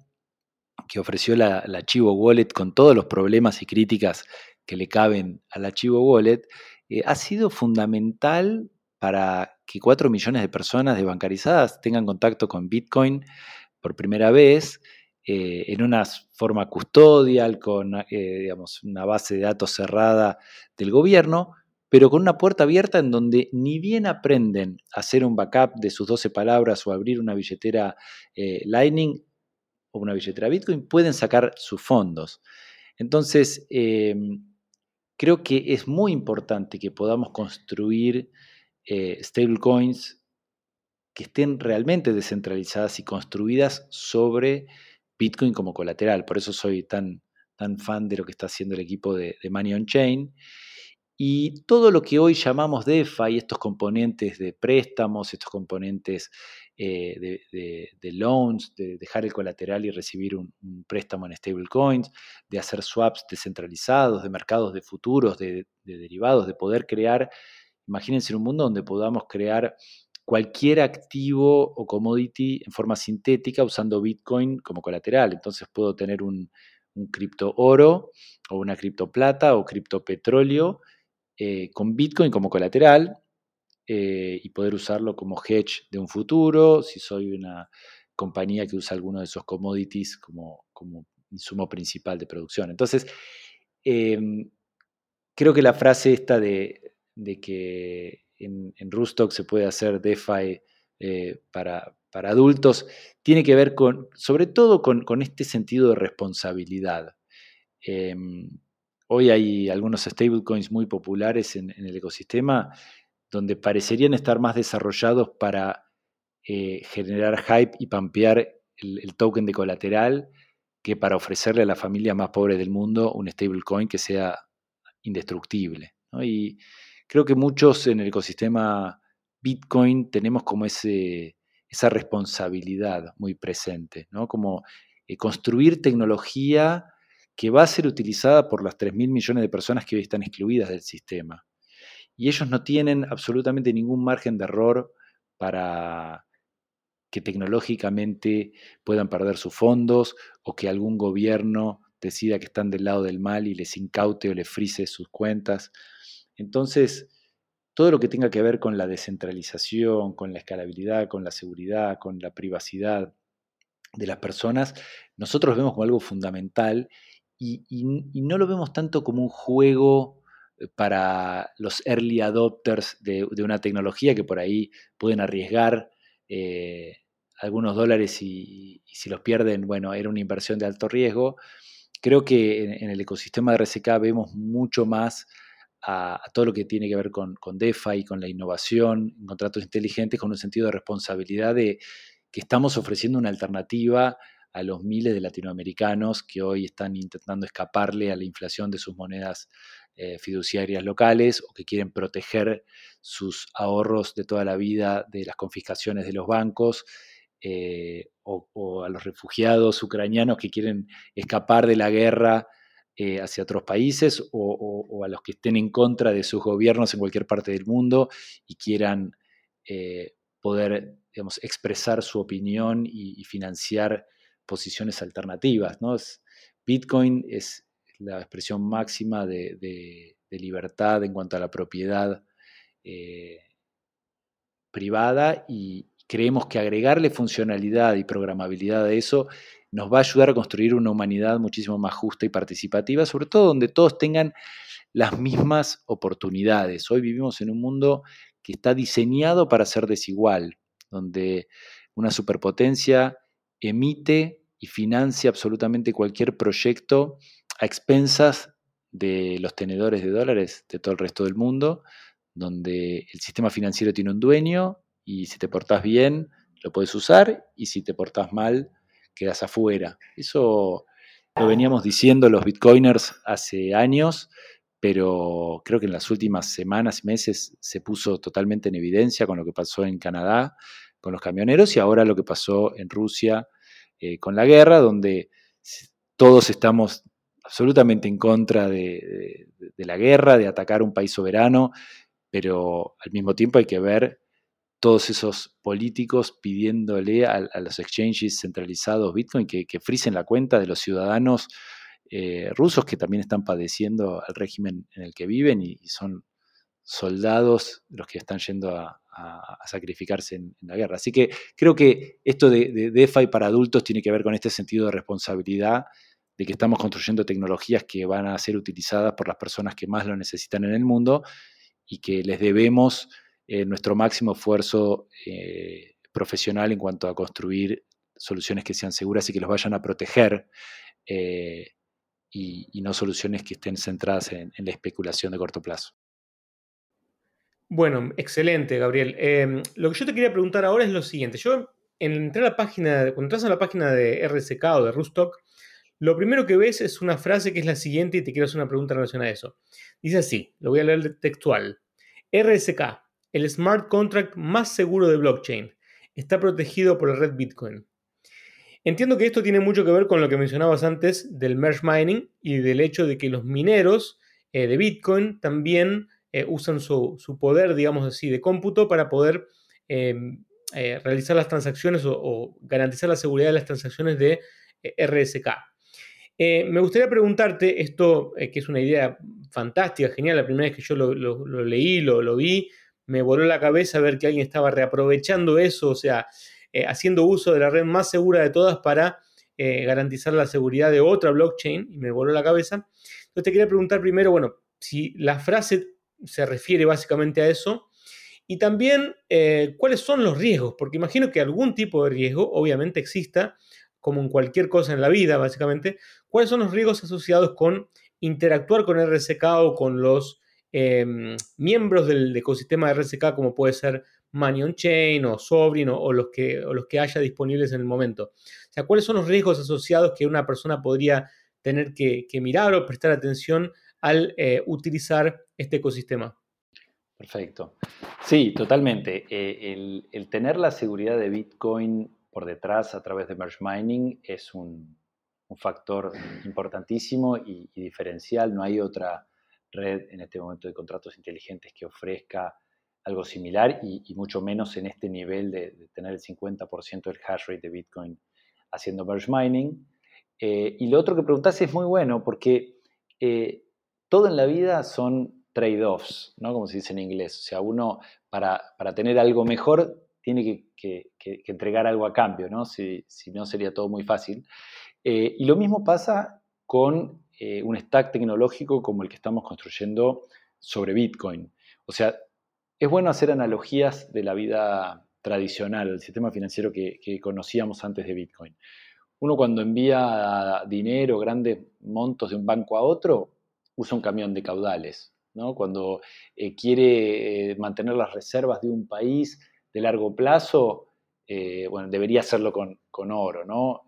que ofreció la, la, Chivo Wallet con todos los problemas y críticas que le caben a la Chivo Wallet, eh, ha sido fundamental para que 4 millones de personas desbancarizadas tengan contacto con Bitcoin por primera vez eh, en una forma custodial, con digamos, una base de datos cerrada del gobierno, pero con una puerta abierta en donde ni bien aprenden a hacer un backup de sus 12 palabras o abrir una billetera eh, Lightning o una billetera Bitcoin, pueden sacar sus fondos. Entonces, em, creo que es muy importante que podamos construir eh, stablecoins que estén realmente descentralizadas y construidas sobre Bitcoin como colateral. Por eso soy tan, tan fan de lo que está haciendo el equipo de, de Money on Chain. Y todo lo que hoy llamamos DeFi, estos componentes de préstamos, estos componentes eh, de, loans, de dejar el colateral y recibir un, préstamo en stablecoins, de hacer swaps descentralizados, de mercados de futuros, de, derivados, de poder crear, imagínense un mundo donde podamos crear cualquier activo o commodity en forma sintética usando Bitcoin como colateral. Entonces puedo tener un, un cripto oro o una cripto plata o cripto petróleo eh, con Bitcoin como colateral eh, y poder usarlo como hedge de un futuro, si soy una compañía que usa alguno de esos commodities como, como insumo principal de producción. Entonces, em, creo que la frase esta de, que en, en, Rustock se puede hacer DeFi eh, para, adultos, tiene que ver con, sobre todo con, este sentido de responsabilidad. Em, Hoy hay algunos stablecoins muy populares en, el ecosistema donde parecerían estar más desarrollados para eh, generar hype y pampear el, token de colateral que para ofrecerle a la familia más pobre del mundo un stablecoin que sea indestructible. Y creo que muchos en el ecosistema Bitcoin tenemos como ese, esa responsabilidad muy presente, ¿no? como eh, construir tecnología que va a ser utilizada por las 3.000 millones de personas que hoy están excluidas del sistema. Y ellos no tienen absolutamente ningún margen de error para que tecnológicamente puedan perder sus fondos o que algún gobierno decida que están del lado del mal y les incaute o les frise sus cuentas. Entonces, todo lo que tenga que ver con la descentralización, con la escalabilidad, con la seguridad, con la privacidad de las personas, nosotros vemos como algo fundamental y, no lo vemos tanto como un juego eh, para los early adopters de, una tecnología que por ahí pueden arriesgar eh, algunos dólares y, si los pierden, bueno, era una inversión de alto riesgo. Creo que en, el ecosistema de RSK vemos mucho más a, todo lo que tiene que ver con, con DeFi, con la innovación, contratos inteligentes, con un sentido de responsabilidad de que estamos ofreciendo una alternativa a los miles de latinoamericanos que hoy están intentando escaparle a la inflación de sus monedas eh, fiduciarias locales o que quieren proteger sus ahorros de toda la vida de las confiscaciones de los bancos. Eh, o, a los refugiados ucranianos que quieren escapar de la guerra eh, hacia otros países o, a los que estén en contra de sus gobiernos en cualquier parte del mundo y quieran poder digamos, expresar su opinión y financiar posiciones alternativas. ¿no? Bitcoin es la expresión máxima de, libertad en cuanto a la propiedad privada y creemos que agregarle funcionalidad y programabilidad a eso nos va a ayudar a construir una humanidad muchísimo más justa y participativa, sobre todo donde todos tengan las mismas oportunidades. Hoy vivimos en un mundo que está diseñado para ser desigual, donde una superpotencia emite y financia absolutamente cualquier proyecto a expensas de los tenedores de dólares de todo el resto del mundo, donde el sistema financiero tiene un dueño y si te portás bien lo puedes usar y si te portás mal quedas afuera. Eso lo veníamos diciendo los bitcoiners hace años, pero creo que en las últimas semanas, meses, se puso totalmente en evidencia con lo que pasó en Canadá, con los camioneros, y ahora lo que pasó en Rusia eh, con la guerra, donde todos estamos absolutamente en contra de, la guerra, de atacar un país soberano, pero al mismo tiempo hay que ver todos esos políticos pidiéndole a, los exchanges centralizados Bitcoin que, frisen la cuenta de los ciudadanos eh, rusos que también están padeciendo al régimen en el que viven y, son soldados los que están yendo a, sacrificarse en, la guerra. Así que creo que esto de, de DeFi para adultos tiene que ver con este sentido de responsabilidad de que estamos construyendo tecnologías que van a ser utilizadas por las personas que más lo necesitan en el mundo y que les debemos eh, nuestro máximo esfuerzo eh, profesional en cuanto a construir soluciones que sean seguras y que los vayan a proteger eh, y, no soluciones que estén centradas en, la especulación de corto plazo. Bueno, excelente, Gabriel. Em, lo que yo te quería preguntar ahora es lo siguiente. Yo entré a la página, cuando entras a la página de RSK o de Rustock, lo primero que ves es una frase que es la siguiente y te quiero hacer una pregunta relacionada a eso. Dice así, lo voy a leer textual. RSK, el smart contract más seguro de blockchain, está protegido por la red Bitcoin. Entiendo que esto tiene mucho que ver con lo que mencionabas antes del merge mining y del hecho de que los mineros eh, de Bitcoin también eh, usan su, poder, digamos así, de cómputo para poder em, eh, realizar las transacciones o, garantizar la seguridad de las transacciones de RSK. me gustaría preguntarte, esto que es una idea fantástica, genial, la primera vez que yo lo, leí, lo vi, me voló la cabeza ver que alguien estaba reaprovechando eso, o sea, eh, haciendo uso de la red más segura de todas para eh, garantizar la seguridad de otra blockchain, y me voló la cabeza. Entonces te quería preguntar primero, bueno, si la frase se refiere básicamente a eso, y también eh, cuáles son los riesgos, porque imagino que algún tipo de riesgo obviamente exista, como en cualquier cosa en la vida, básicamente, cuáles son los riesgos asociados con interactuar con RSK o con los Em, miembros del ecosistema de RSK, como puede ser Money Chain o Sovereign o, los que, los que haya disponibles en el momento. O ¿cuáles son los riesgos asociados que una persona podría tener que, mirar o prestar atención al eh, utilizar este ecosistema? Perfecto. Sí, totalmente. Eh, el, tener la seguridad de Bitcoin por detrás a través de merge mining es un, factor importantísimo y, diferencial. No hay otra red en este momento de contratos inteligentes que ofrezca algo similar y, mucho menos en este nivel de, tener el 50% del hash rate de Bitcoin haciendo merge mining. Eh, y lo otro que preguntaste es muy bueno porque eh, todo en la vida son trade-offs, ¿no? como se dice en inglés. O sea, uno para, tener algo mejor tiene que, entregar algo a cambio, ¿no? Si, no sería todo muy fácil. Eh, y lo mismo pasa con eh, un stack tecnológico como el que estamos construyendo sobre Bitcoin. O sea, es bueno hacer analogías de la vida tradicional, el sistema financiero que, conocíamos antes de Bitcoin. Uno cuando envía dinero, grandes montos de un banco a otro, usa un camión de caudales. ¿no? Cuando eh, quiere eh, mantener las reservas de un país de largo plazo, bueno, debería hacerlo con, con oro, ¿no?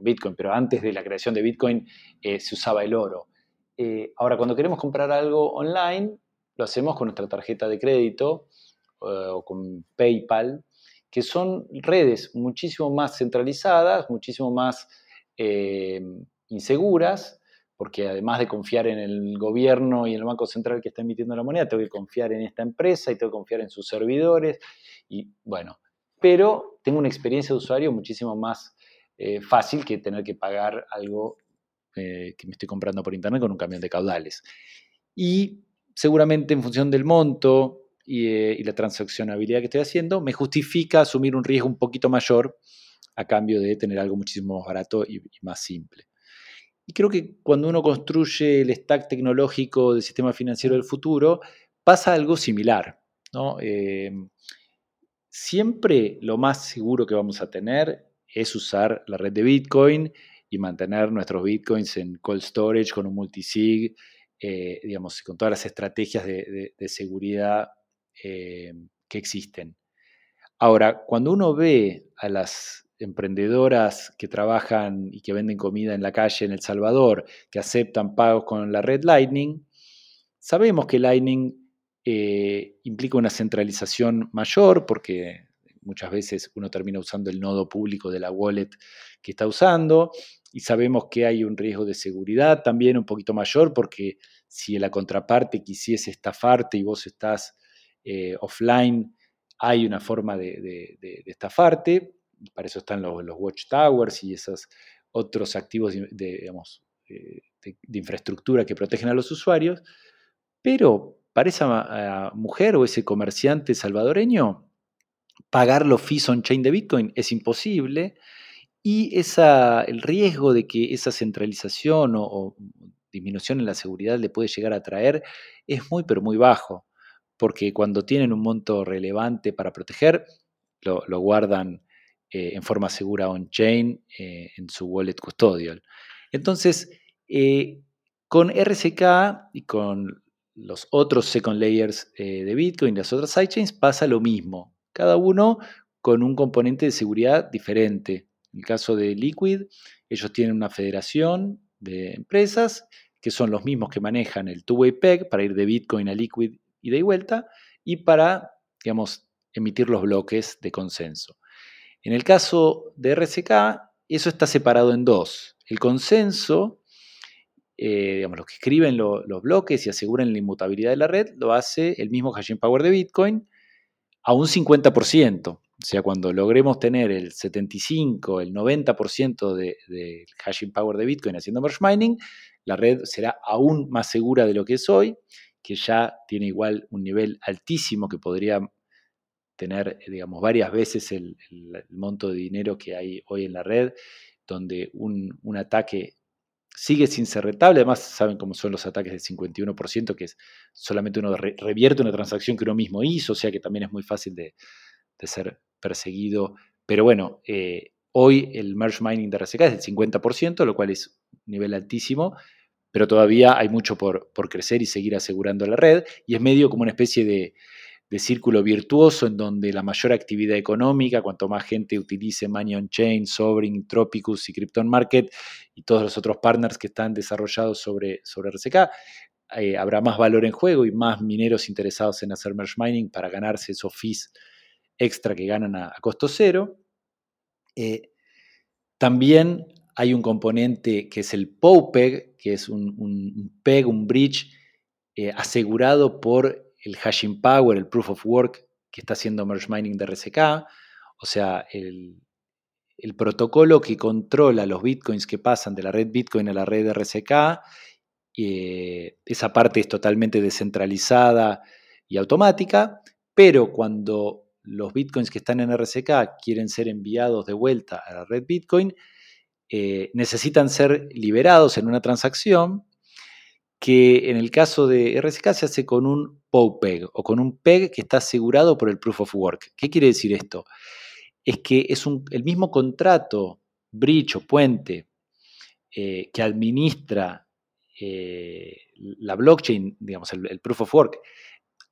Bitcoin, pero antes de la creación de Bitcoin eh, se usaba el oro. Eh, ahora, cuando queremos comprar algo online, lo hacemos con nuestra tarjeta de crédito eh, o con PayPal, que son redes muchísimo más centralizadas, muchísimo más inseguras, porque además de confiar en el gobierno y en el Banco Central que está emitiendo la moneda, tengo que confiar en esta empresa y tengo que confiar en sus servidores. Y bueno, pero tengo una experiencia de usuario muchísimo más eh, fácil que tener que pagar algo eh, que me estoy comprando por internet con un camión de caudales. Y seguramente en función del monto y, la transaccionabilidad que estoy haciendo, me justifica asumir un riesgo un poquito mayor a cambio de tener algo muchísimo más barato y, más simple. Y creo que cuando uno construye el stack tecnológico del sistema financiero del futuro, pasa algo similar. Eh, siempre lo más seguro que vamos a tener es usar la red de Bitcoin y mantener nuestros Bitcoins en cold storage con un multisig, eh, digamos, con todas las estrategias de, seguridad eh, que existen. Ahora, cuando uno ve a las emprendedoras que trabajan y que venden comida en la calle en El Salvador, que aceptan pagos con la red Lightning, sabemos que Lightning eh, implica una centralización mayor porque muchas veces uno termina usando el nodo público de la wallet que está usando y sabemos que hay un riesgo de seguridad también un poquito mayor porque si la contraparte quisiese estafarte y vos estás eh, offline, hay una forma de, estafarte. Para eso están los, watchtowers y esos otros activos de, eh, de, infraestructura que protegen a los usuarios, pero para esa mujer o ese comerciante salvadoreño, pagar los fees on-chain de Bitcoin. Es imposible. Y esa, el riesgo de que esa centralización o, disminución en la seguridad le puede llegar a traer es muy, pero muy bajo, porque cuando tienen un monto relevante para proteger, lo guardan eh, en forma segura on-chain eh, en su wallet custodial. Entonces, eh, con RSK y con los otros second layers de Bitcoin las otras sidechains pasa lo mismo, cada uno con un componente de seguridad diferente. En el caso de Liquid, ellos tienen una federación de empresas que son los mismos que manejan el two-way peg para ir de Bitcoin a Liquid y de vuelta y para, digamos, emitir los bloques de consenso. En el caso de RSK, eso está separado en dos. El consenso, eh, digamos, los que escriben los bloques y aseguran la inmutabilidad de la red, lo hace el mismo hashing power de Bitcoin a un 50%. O sea, cuando logremos tener el 75, el 90% del de hashing power de Bitcoin haciendo merge mining, la red será aún más segura de lo que es hoy, que ya tiene igual un nivel altísimo que podría tener, digamos, varias veces el, monto de dinero que hay hoy en la red, donde un, ataque sigue sin ser rentable. Además, saben cómo son los ataques del 51%, que es solamente uno revierte una transacción que uno mismo hizo, o sea que también es muy fácil de, ser perseguido. Pero bueno, eh, hoy el merge mining de RSK es del 50%, lo cual es un nivel altísimo, pero todavía hay mucho por, por crecer y seguir asegurando la red, y es medio como una especie de, de círculo virtuoso en donde la mayor actividad económica, cuanto más gente utilice Money on Chain, Sovereign, Tropicus y Krypton Market y todos los otros partners que están desarrollados sobre, sobre RCK, eh, habrá más valor en juego y más mineros interesados en hacer merge mining para ganarse esos fees extra que ganan a, costo cero. Eh, también hay un componente que es el POPEG, que es un, PEG, un bridge eh, asegurado por el hashing power, el proof of work que está haciendo merge mining de RSK, o sea, el, protocolo que controla los bitcoins que pasan de la red Bitcoin a la red RSK. Eh, esa parte es totalmente descentralizada y automática, pero cuando los bitcoins que están en RSK quieren ser enviados de vuelta a la red Bitcoin, eh, necesitan ser liberados en una transacción que en el caso de RSK se hace con un POPEG o con un PEG que está asegurado por el Proof of Work. ¿Qué quiere decir esto? Es que es el mismo contrato, bridge o puente, eh, que administra eh, la blockchain, digamos, el, Proof of Work,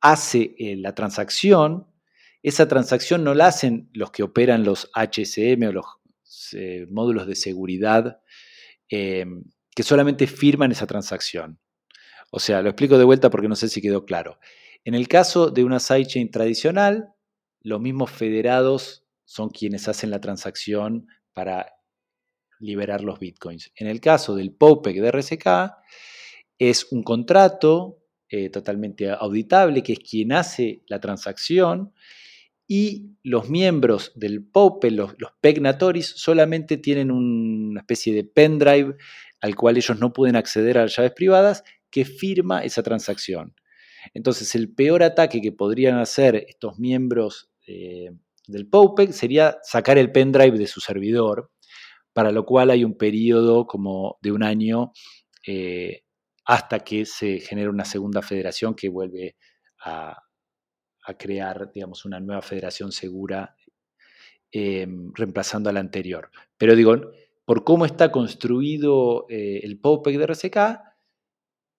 hace eh, la transacción. Esa transacción no la hacen los que operan los HCM o los módulos de seguridad que solamente firman esa transacción. O sea, lo explico de vuelta porque no sé si quedó claro. En el caso de una sidechain tradicional, los mismos federados son quienes hacen la transacción para liberar los bitcoins. En el caso del POPEC de RSK, es un contrato eh, totalmente auditable, que es quien hace la transacción, y los miembros del POPE, los, los PEGNatoris, solamente tienen una especie de pendrive al cual ellos no pueden acceder a las llaves privadas que firma esa transacción. Entonces, el peor ataque que podrían hacer estos miembros eh, del POPEC sería sacar el pendrive de su servidor, para lo cual hay un periodo como de un año eh, hasta que se genera una segunda federación que vuelve a, crear, digamos, una nueva federación segura em, reemplazando a la anterior. Pero digo, por cómo está construido eh, el POPEC de RCK,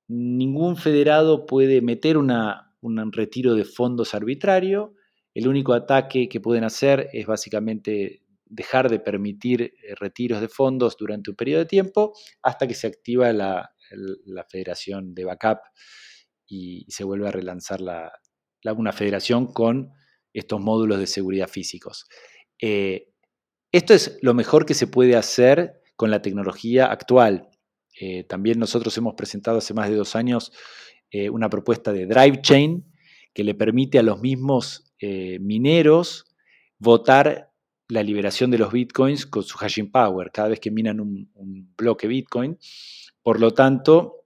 ningún federado puede meter un retiro de fondos arbitrario. El único ataque que pueden hacer es básicamente dejar de permitir eh, retiros de fondos durante un periodo de tiempo hasta que se activa la, federación de backup y, se vuelve a relanzar la, una federación con estos módulos de seguridad físicos. Eh, esto es lo mejor que se puede hacer con la tecnología actual. Eh, también nosotros hemos presentado hace más de dos años eh, una propuesta de Drive Chain que le permite a los mismos eh, mineros votar la liberación de los bitcoins con su hashing power cada vez que minan un, bloque bitcoin. Por lo tanto,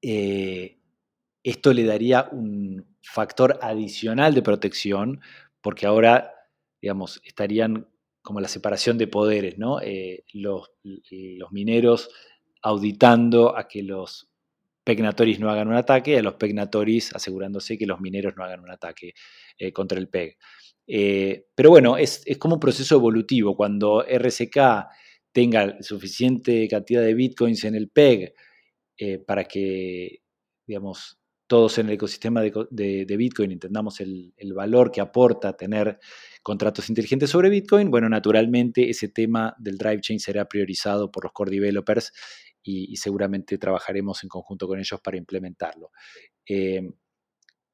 esto le daría un factor adicional de protección porque ahora, digamos, estarían como la separación de poderes, ¿no? los, los, mineros auditando a que los pegnatoris no hagan un ataque, a los pegnatoris asegurándose que los mineros no hagan un ataque eh, contra el PEG. Eh, pero bueno, es, como un proceso evolutivo. Cuando RSK tenga suficiente cantidad de bitcoins en el PEG eh, para que, digamos, todos en el ecosistema de, Bitcoin entendamos el, el, valor que aporta tener contratos inteligentes sobre Bitcoin, bueno, naturalmente ese tema del drive chain será priorizado por los core developers y, seguramente trabajaremos en conjunto con ellos para implementarlo. Eh,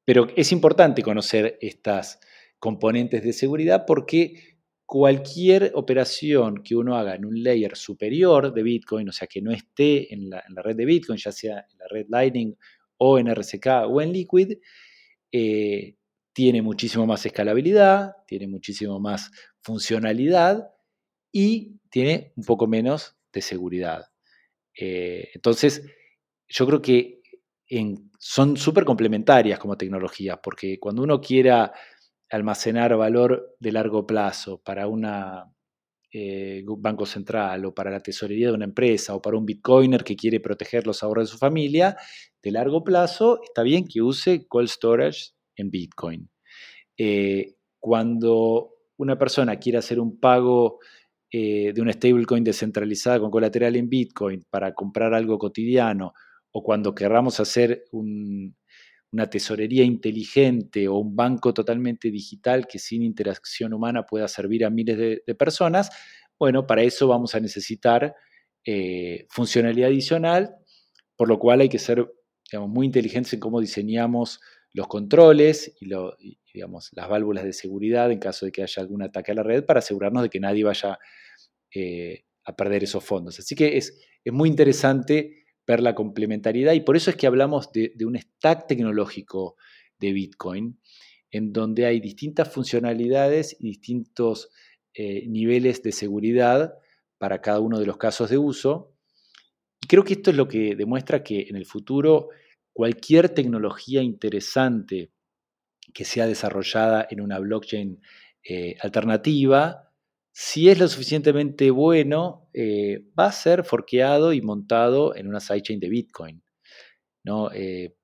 pero es importante conocer estas componentes de seguridad porque cualquier operación que uno haga en un layer superior de Bitcoin, o sea, que no esté en la, red de Bitcoin, ya sea en la red Lightning o en RCK o en Liquid, eh, tiene muchísimo más escalabilidad, tiene muchísimo más funcionalidad y tiene un poco menos de seguridad. Eh, entonces, yo creo que son súper complementarias como tecnologías, porque cuando uno quiera almacenar valor de largo plazo para un eh, banco central o para la tesorería de una empresa o para un bitcoiner que quiere proteger los ahorros de su familia, de largo plazo está bien que use cold storage en Bitcoin. Eh, cuando una persona quiere hacer un pago eh, de una stablecoin descentralizada con colateral en Bitcoin para comprar algo cotidiano, o cuando querramos hacer una tesorería inteligente o un banco totalmente digital que sin interacción humana pueda servir a miles de, personas, bueno, para eso vamos a necesitar eh, funcionalidad adicional, por lo cual hay que ser muy inteligentes en cómo diseñamos los controles y, digamos, las válvulas de seguridad en caso de que haya algún ataque a la red para asegurarnos de que nadie vaya eh, a perder esos fondos. Así que es, es, muy interesante ver la complementariedad y por eso es que hablamos de, un stack tecnológico de Bitcoin en donde hay distintas funcionalidades y distintos eh, niveles de seguridad para cada uno de los casos de uso. Y creo que esto es lo que demuestra que en el futuro cualquier tecnología interesante que sea desarrollada en una blockchain eh, alternativa, si es lo suficientemente bueno, eh, va a ser forqueado y montado en una sidechain de Bitcoin. ¿no? Eh,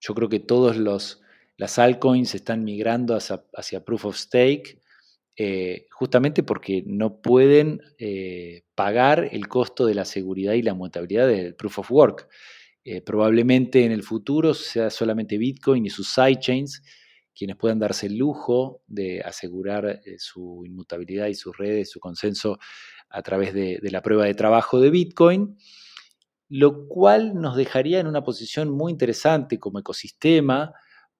yo creo que todos los, las altcoins están migrando hacia, proof of stake justamente porque no pueden pagar el costo de la seguridad y la mutabilidad del proof of work. Probablemente en el futuro sea solamente Bitcoin y sus sidechains quienes puedan darse el lujo de asegurar eh, su inmutabilidad y sus redes, su consenso a través de, la prueba de trabajo de Bitcoin, lo cual nos dejaría en una posición muy interesante como ecosistema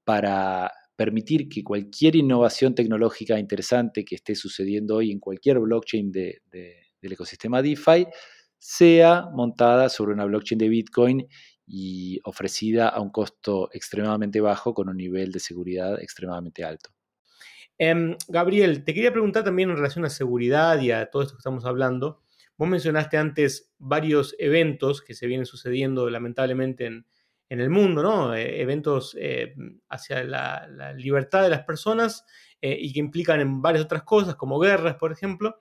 para permitir que cualquier innovación tecnológica interesante que esté sucediendo hoy en cualquier blockchain del ecosistema DeFi sea montada sobre una blockchain de Bitcoin y ofrecida a un costo extremadamente bajo con un nivel de seguridad extremadamente alto. Em, Gabriel, te quería preguntar también en relación a seguridad y a todo esto que estamos hablando. Vos mencionaste antes varios eventos que se vienen sucediendo lamentablemente en, en el mundo, ¿no? Eh, eventos eh, hacia la, libertad de las personas eh, y que implican en varias otras cosas, como guerras, por ejemplo.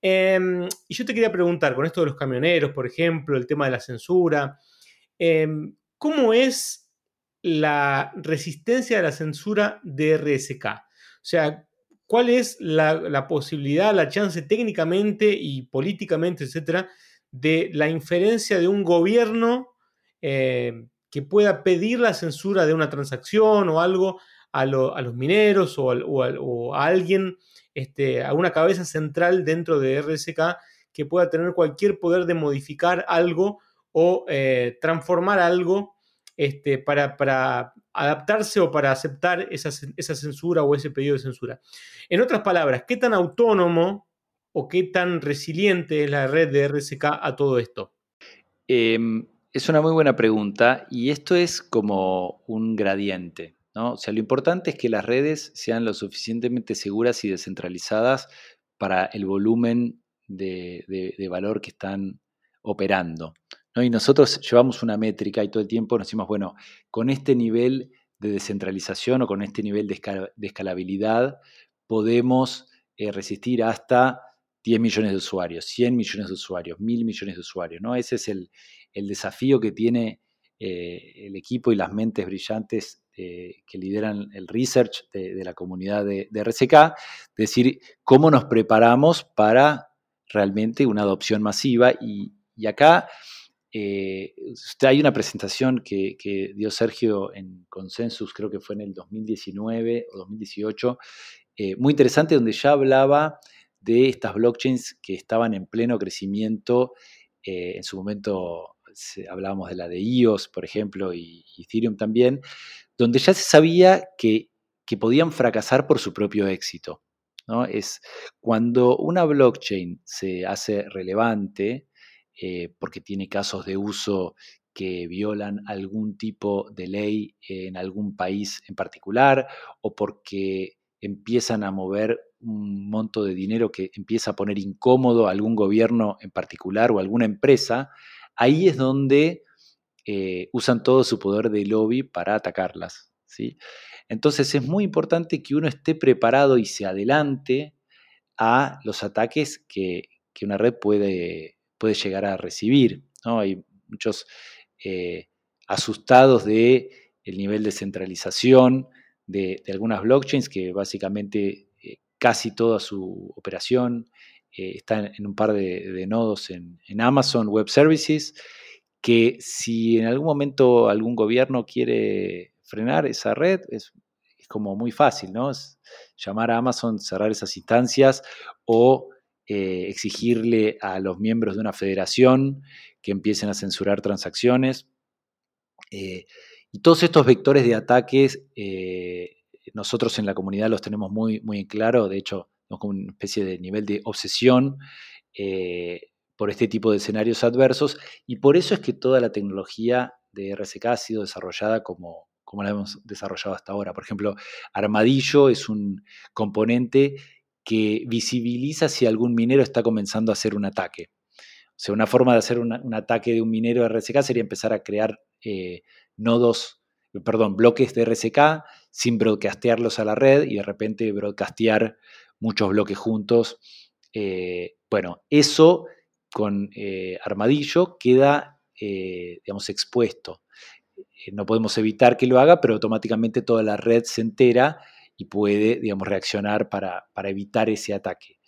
Em, y yo te quería preguntar, con esto de los camioneros, por ejemplo, el tema de la censura, em, ¿cómo es la resistencia a la censura de RSK? O sea, ¿cuál es la, posibilidad, la chance técnicamente y políticamente, etcétera, de la inferencia de un gobierno que pueda pedir la censura de una transacción o algo a, los mineros o, a alguien, este, a una cabeza central dentro de RSK que pueda tener cualquier poder de modificar algo o eh, transformar algo este, para, para, adaptarse o para aceptar esa, censura o ese pedido de censura. En otras palabras, ¿qué tan autónomo o qué tan resiliente es la red de RSK a todo esto? Em, es una muy buena pregunta y esto es como un gradiente. ¿no? O sea, lo importante es que las redes sean lo suficientemente seguras y descentralizadas para el volumen de, valor que están operando. Y nosotros llevamos una métrica y todo el tiempo nos decimos, bueno, con este nivel de descentralización o con este nivel de, escalabilidad podemos eh, resistir hasta 10 millones de usuarios, 100 millones de usuarios, 1000 millones de usuarios. ¿no? Ese es el, el desafío que tiene eh, el equipo y las mentes brillantes eh, que lideran el research de, la comunidad de, RCK, decir cómo nos preparamos para realmente una adopción masiva. Y, acá eh, hay una presentación que, dio Sergio en Consensus, creo que fue en el 2019 o 2018, muy interesante, donde ya hablaba de estas blockchains que estaban en pleno crecimiento. en su momento hablábamos de la de iOS, por ejemplo, y, Ethereum también, donde ya se sabía que, podían fracasar por su propio éxito. Es cuando una blockchain se hace relevante, eh, porque tiene casos de uso que violan algún tipo de ley en algún país en particular, o porque empiezan a mover un monto de dinero que empieza a poner incómodo a algún gobierno en particular o alguna empresa, ahí es donde eh, usan todo su poder de lobby para atacarlas. ¿sí? Entonces es muy importante que uno esté preparado y se adelante a los ataques que, una red puede, puede, llegar a recibir. ¿no? Hay muchos eh, asustados de el nivel de centralización de, algunas blockchains que básicamente eh, casi toda su operación eh, está en, un par de, nodos en, Amazon Web Services, que si en algún momento algún gobierno quiere frenar esa red, es, como muy fácil, ¿no? Es llamar a Amazon, cerrar esas instancias o eh, exigirle a los miembros de una federación que empiecen a censurar transacciones. Eh, y todos estos vectores de ataques, nosotros en la comunidad los tenemos muy, muy en claro. De hecho, como una especie de nivel de obsesión eh, por este tipo de escenarios adversos y por eso es que toda la tecnología de RSK ha sido desarrollada como, como la hemos desarrollado hasta ahora. Por ejemplo, Armadillo es un componente que visibiliza si algún minero está comenzando a hacer un ataque. O sea, una forma de hacer un ataque de un minero de RSK sería empezar a crear eh, nodos, perdón, bloques de RSK sin broadcastearlos a la red y de repente broadcastear muchos bloques juntos. Eh, bueno, eso con eh, Armadillo queda, digamos, expuesto. no podemos evitar que lo haga, pero automáticamente toda la red se entera y puede, digamos, reaccionar para, evitar ese ataque.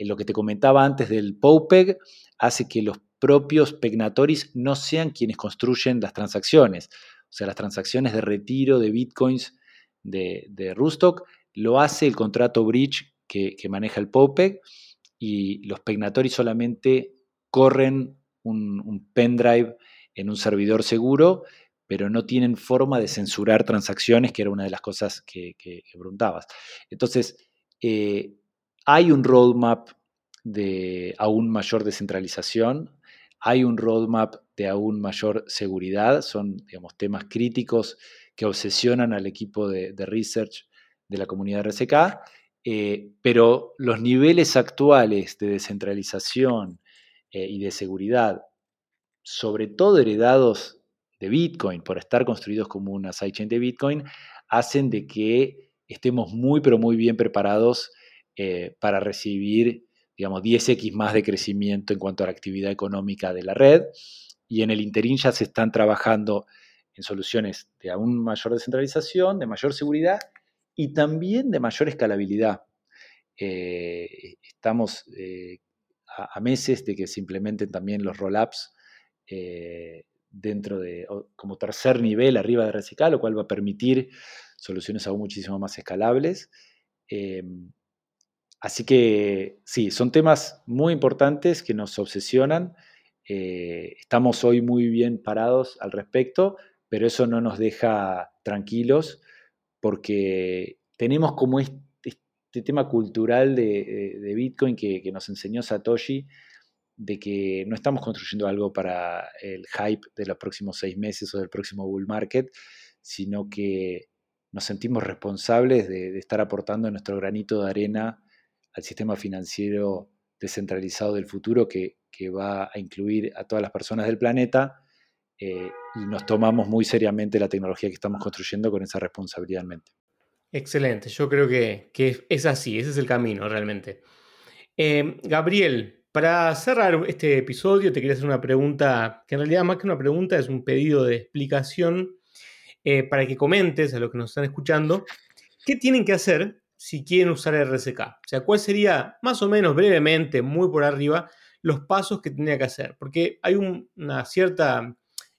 lo que te comentaba antes del POPEG hace que los propios Pegnatoris no sean quienes construyen las transacciones. O sea, las transacciones de retiro de bitcoins de, de Rustock lo hace el contrato bridge que, maneja el POPEG y los Pegnatori solamente corren un, pendrive en un servidor seguro, pero no tienen forma de censurar transacciones, que era una de las cosas que, preguntabas. Entonces, eh, hay un roadmap de aún mayor descentralización, hay un roadmap de aún mayor seguridad, son temas críticos que obsesionan al equipo de, de research de la comunidad RSK, eh, pero los niveles actuales de descentralización eh, y de seguridad, sobre todo heredados Bitcoin, por estar construidos como una sidechain de Bitcoin, hacen de que estemos muy, pero muy bien preparados eh, para recibir, digamos, 10x más de crecimiento en cuanto a la actividad económica de la red. Y en el interín ya se están trabajando en soluciones de aún mayor descentralización, de mayor seguridad y también de mayor escalabilidad. Eh, estamos eh, a, meses de que se implementen también los roll-ups dentro de, como tercer nivel arriba de RSK, lo cual va a permitir soluciones aún muchísimo más escalables. Em, así que sí, son temas muy importantes que nos obsesionan. Eh, estamos hoy muy bien parados al respecto, pero eso no nos deja tranquilos porque tenemos como este, tema cultural de, Bitcoin que, nos enseñó Satoshi, de que no estamos construyendo algo para el hype de los próximos seis meses o del próximo bull market, sino que nos sentimos responsables de, estar aportando nuestro granito de arena al sistema financiero descentralizado del futuro que, va a incluir a todas las personas del planeta eh, y nos tomamos muy seriamente la tecnología que estamos construyendo con esa responsabilidad en mente. Excelente, yo creo que, es así, ese es el camino realmente. Eh, Gabriel, para cerrar este episodio te quería hacer una pregunta, que en realidad más que una pregunta es un pedido de explicación eh, para que comentes a los que nos están escuchando, ¿qué tienen que hacer si quieren usar RSK? O sea, ¿cuál sería, más o menos brevemente, muy por arriba, los pasos que tendría que hacer? Porque hay una cierta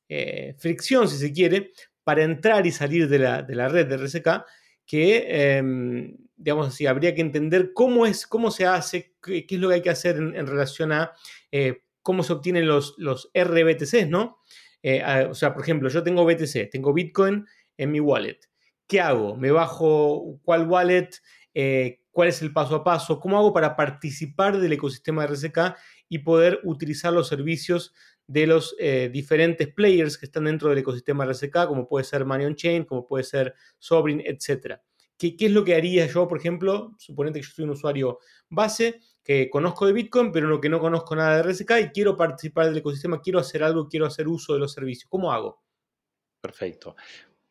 eh, fricción, si se quiere, para entrar y salir de la, red de RSK, que, em, digamos así, habría que entender cómo, es, cómo se hace, qué, es lo que hay que hacer en, relación a eh, cómo se obtienen los, los RBTCs, ¿no? Eh, o sea, por ejemplo, yo tengo BTC, tengo Bitcoin en mi wallet. ¿Qué hago? ¿Me bajo cuál wallet? Eh, ¿Cuál es el paso a paso? ¿Cómo hago para participar del ecosistema de RSK y poder utilizar los servicios de los diferentes players que están dentro del ecosistema RSK, como puede ser Money on Chain, como puede ser Sovereign, etcétera? ¿Qué, ¿Qué, es lo que haría yo, por ejemplo? Suponete que yo soy un usuario base que conozco de Bitcoin, pero no que no conozco nada de RSK y quiero participar del ecosistema, quiero hacer algo, quiero hacer uso de los servicios. ¿Cómo hago? Perfecto.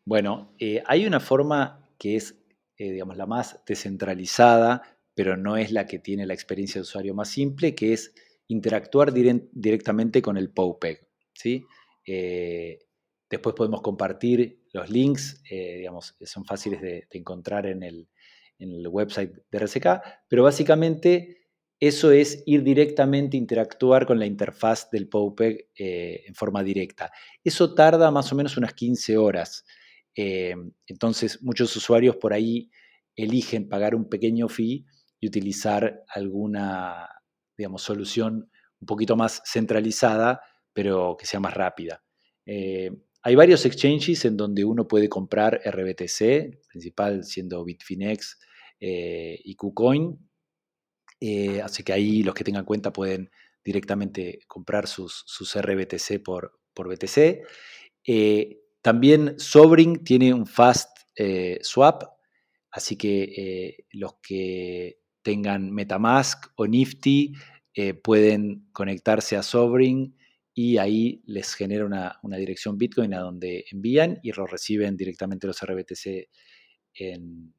Bueno, eh, hay una forma que es, eh, digamos, la más descentralizada, pero no es la que tiene la experiencia de usuario más simple, que es interactuar directamente con el POPEG. ¿sí? Eh, después podemos compartir los links, digamos, son fáciles de, encontrar en el, en el website de RSK, pero básicamente eso es ir directamente, interactuar con la interfaz del POPEG eh, en forma directa. Eso tarda más o menos unas 15 horas. Eh, entonces, muchos usuarios por ahí eligen pagar un pequeño fee y utilizar alguna, digamos, solución un poquito más centralizada, pero que sea más rápida. Eh, hay varios exchanges en donde uno puede comprar RBTC, principal siendo Bitfinex y KuCoin, eh, así que ahí los que tengan cuenta pueden directamente comprar sus, RBTC por, por BTC. Eh, también Sobring tiene un fast eh, swap, así que los que tengan Metamask o Nifty pueden conectarse a Sobring y ahí les genera una, una, dirección Bitcoin a donde envían y lo reciben directamente los RBTC en,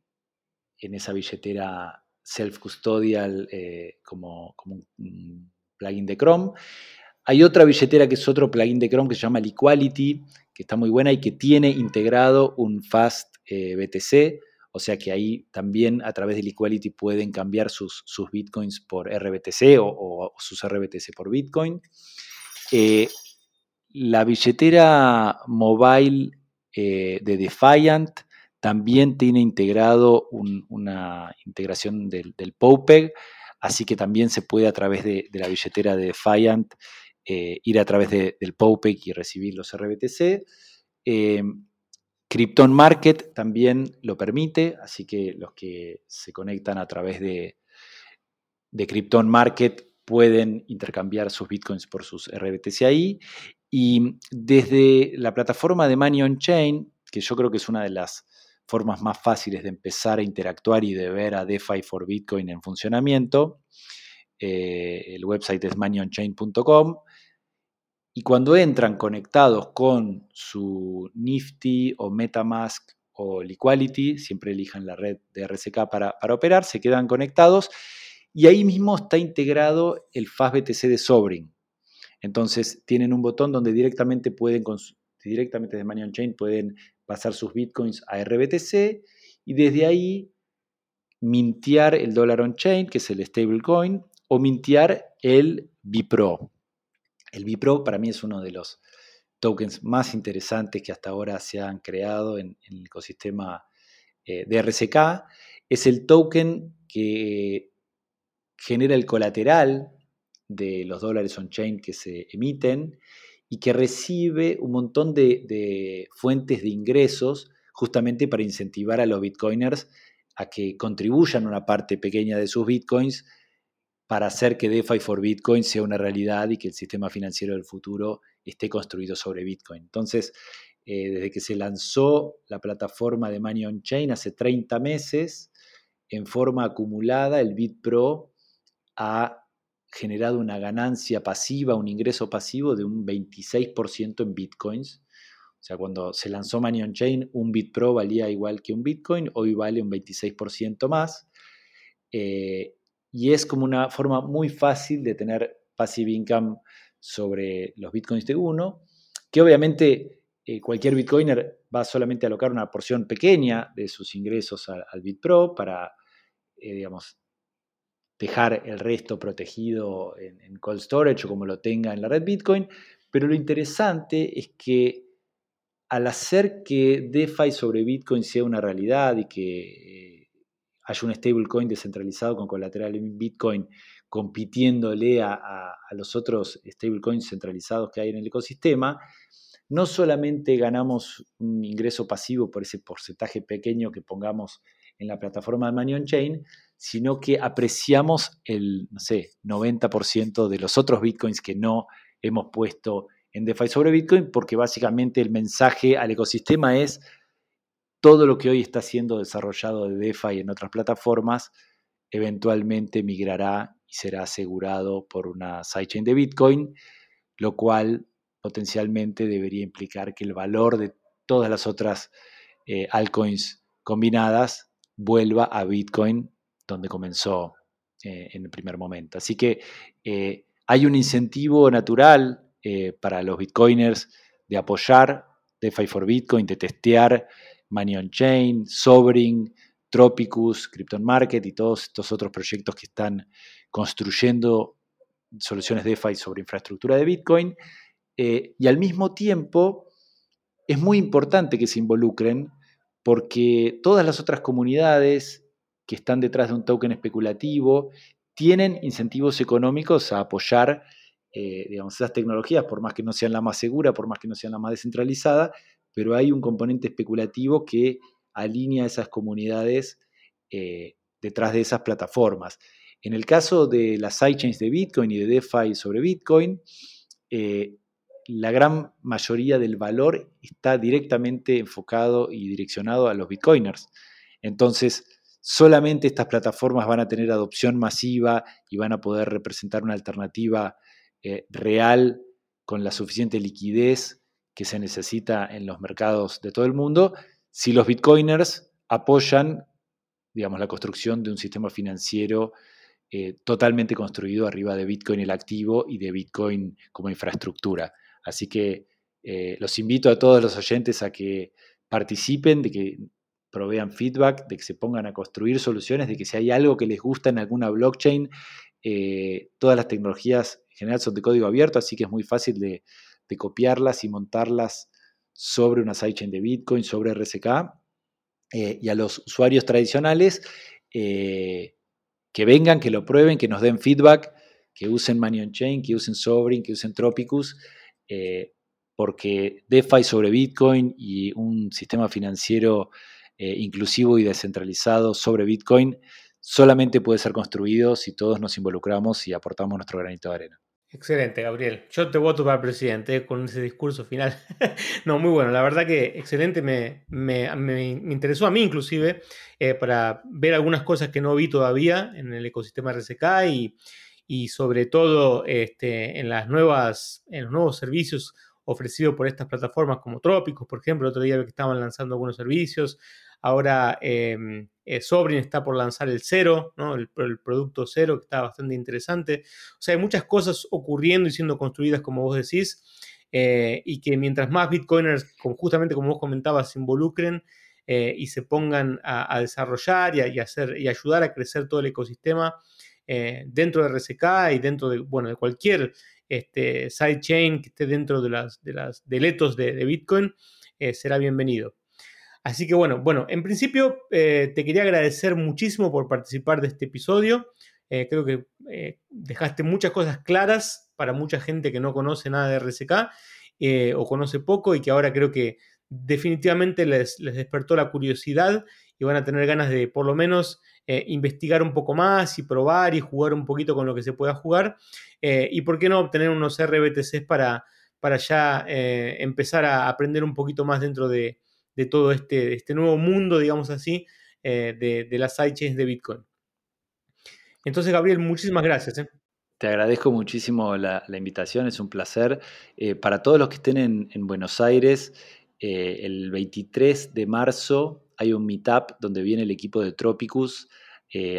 en esa billetera self-custodial eh, como, un plugin de Chrome. Hay otra billetera que es otro plugin de Chrome que se llama Liquality, que está muy buena y que tiene integrado un Fast eh, BTC, o sea que ahí también a través de Liquality pueden cambiar sus, sus bitcoins por RBTC o, sus RBTC por bitcoin. Eh, la billetera mobile de Defiant también tiene integrado una integración del, del, POPEG, así que también se puede a través de, la billetera de Defiant eh, ir a través del POPEG y recibir los RBTC. Eh, Krypton Market también lo permite, así que los que se conectan a través de, de Krypton Market pueden intercambiar sus bitcoins por sus RBTC. Y desde la plataforma de Money on Chain, que yo creo que es una de las formas más fáciles de empezar a interactuar y de ver a DeFi for Bitcoin en funcionamiento. Eh, el website es moneyonchain.com. y cuando entran conectados con su Nifty o Metamask o Liquidity, siempre elijan la red de RSK para operar, se quedan conectados y ahí mismo está integrado el FastBTC de Sobring. Entonces tienen un botón donde directamente pueden, directamente de Money on Chain pueden pasar sus bitcoins a RBTC y desde ahí mintear el dólar on chain, que es el stablecoin, o mintear el Bipro. El Bipro para mí es uno de los tokens más interesantes que hasta ahora se han creado en, el ecosistema eh, de RSK. Es el token que genera el colateral de los dólares on-chain que se emiten y que recibe un montón de, fuentes de ingresos justamente para incentivar a los bitcoiners a que contribuyan una parte pequeña de sus bitcoins para hacer que DeFi for Bitcoin sea una realidad y que el sistema financiero del futuro esté construido sobre Bitcoin. Entonces, eh, desde que se lanzó la plataforma de Money on Chain hace 30 meses, en forma acumulada, el BitPro ha generado una ganancia pasiva, un ingreso pasivo de un 26% en bitcoins. O sea, cuando se lanzó Money on Chain, un BitPro valía igual que un Bitcoin, hoy vale un 26% más. Eh, y es como una forma muy fácil de tener passive income sobre los Bitcoins de uno, que obviamente eh, cualquier Bitcoiner va solamente a alocar una porción pequeña de sus ingresos al, BitPro para, eh, digamos, dejar el resto protegido en, cold storage o como lo tenga en la red Bitcoin. Pero lo interesante es que al hacer que DeFi sobre Bitcoin sea una realidad y que eh, haya un stablecoin descentralizado con colateral en Bitcoin compitiéndole a, a los otros stablecoins centralizados que hay en el ecosistema, no solamente ganamos un ingreso pasivo por ese porcentaje pequeño que pongamos en la plataforma de Money on Chain, sino que apreciamos el, no sé, 90% de los otros bitcoins que no hemos puesto en DeFi sobre Bitcoin, porque básicamente el mensaje al ecosistema es todo lo que hoy está siendo desarrollado de DeFi en otras plataformas, eventualmente migrará y será asegurado por una sidechain de Bitcoin, lo cual potencialmente debería implicar que el valor de todas las otras eh, altcoins combinadas vuelva a Bitcoin donde comenzó eh, en el primer momento. Así que eh, hay un incentivo natural eh, para los bitcoiners de apoyar DeFi for Bitcoin, de testear Money on Chain, Sobring, Tropicus, Krypton Market y todos estos otros proyectos que están construyendo soluciones DeFi sobre infraestructura de Bitcoin. y al mismo tiempo, es muy importante que se involucren porque todas las otras comunidades que están detrás de un token especulativo tienen incentivos económicos a apoyar eh, esas tecnologías, por más que no sean la más segura, por más que no sean la más descentralizada, pero hay un componente especulativo que alinea a esas comunidades eh, detrás de esas plataformas. En el caso de las sidechains de Bitcoin y de DeFi sobre Bitcoin, eh, la gran mayoría del valor está directamente enfocado y direccionado a los bitcoiners. Entonces, solamente estas plataformas van a tener adopción masiva y van a poder representar una alternativa eh, real con la suficiente liquidez que se necesita en los mercados de todo el mundo si los bitcoiners apoyan, digamos, la construcción de un sistema financiero eh, totalmente construido arriba de Bitcoin el activo y de Bitcoin como infraestructura. Así que eh, los invito a todos los oyentes a que participen, de que provean feedback, de que se pongan a construir soluciones, de que si hay algo que les gusta en alguna blockchain, eh, todas las tecnologías en general son de código abierto, así que es muy fácil de, copiarlas y montarlas sobre una sidechain de Bitcoin, sobre RSK. Eh, y a los usuarios tradicionales, que vengan, que lo prueben, que nos den feedback, que usen Money on Chain, que usen Sobrin, que usen Tropicus eh, porque DeFi sobre Bitcoin y un sistema financiero eh, inclusivo y descentralizado sobre Bitcoin solamente puede ser construido si todos nos involucramos y aportamos nuestro granito de arena. Excelente, Gabriel. Yo te voto para presidente con ese discurso final. *laughs* no, muy bueno. La verdad que excelente. Me, interesó a mí inclusive eh, para ver algunas cosas que no vi todavía en el ecosistema RSK y, y sobre todo este, en, las nuevas, en los nuevos servicios ofrecidos por estas plataformas como Trópicos, por ejemplo, el otro día que estaban lanzando algunos servicios, ahora em, eh, Sobrin está por lanzar el cero, el, producto cero, que está bastante interesante. O sea, hay muchas cosas ocurriendo y siendo construidas, como vos decís, eh, y que mientras más bitcoiners, justamente como vos comentabas, se involucren eh, y se pongan a, desarrollar y, hacer, y ayudar a crecer todo el ecosistema dentro de RSK y dentro de, bueno, de cualquier este, sidechain que esté dentro de las, de deletos de, de Bitcoin, será bienvenido. Así que bueno, bueno, en principio eh, te quería agradecer muchísimo por participar de este episodio. Eh, creo que eh, dejaste muchas cosas claras para mucha gente que no conoce nada de RSK o conoce poco y que ahora creo que definitivamente les, despertó la curiosidad y van a tener ganas de por lo menos investigar un poco más y probar y jugar un poquito con lo que se pueda jugar. y por qué no obtener unos RBTCs para, para ya empezar a aprender un poquito más dentro de, de todo este, este nuevo mundo, digamos así, eh, de, las sidechains de Bitcoin. Entonces, Gabriel, muchísimas gracias. ¿eh? Te agradezco muchísimo la, invitación, es un placer. Eh, para todos los que estén en, Buenos Aires, el 23 de marzo hay un meetup donde viene el equipo de Tropicus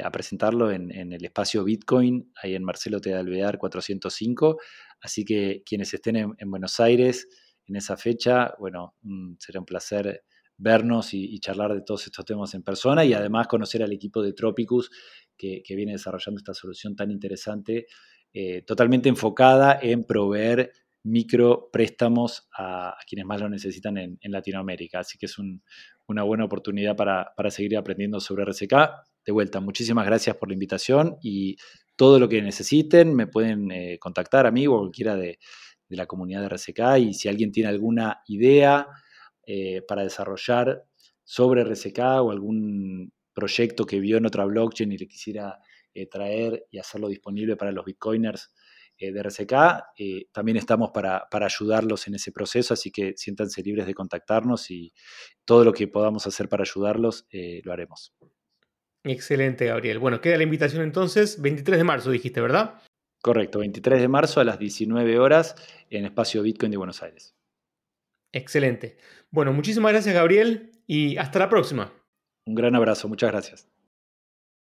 a presentarlo en, el espacio Bitcoin, ahí en Marcelo T. Alvear 405. Así que quienes estén en Buenos Aires, en esa fecha, bueno, mm, será un placer vernos y, charlar de todos estos temas en persona y además conocer al equipo de Tropicus que, viene desarrollando esta solución tan interesante, eh, totalmente enfocada en proveer micro préstamos a, quienes más lo necesitan en, Latinoamérica. Así que es una buena oportunidad para, seguir aprendiendo sobre RCK. De vuelta, muchísimas gracias por la invitación y todo lo que necesiten me pueden eh, contactar a mí o a cualquiera de, de la comunidad de RSK y si alguien tiene alguna idea eh, para desarrollar sobre RSK o algún proyecto que vio en otra blockchain y le quisiera eh, traer y hacerlo disponible para los bitcoiners eh, de RSK, también estamos para, para, ayudarlos en ese proceso, así que siéntanse libres de contactarnos y todo lo que podamos hacer para ayudarlos lo haremos. Excelente, Gabriel. Bueno, queda la invitación entonces, 23 de marzo dijiste, ¿verdad? Correcto, 23 de marzo a las 19 horas en Espacio Bitcoin de Buenos Aires. Excelente. Bueno, muchísimas gracias Gabriel y hasta la próxima. Un gran abrazo, muchas gracias.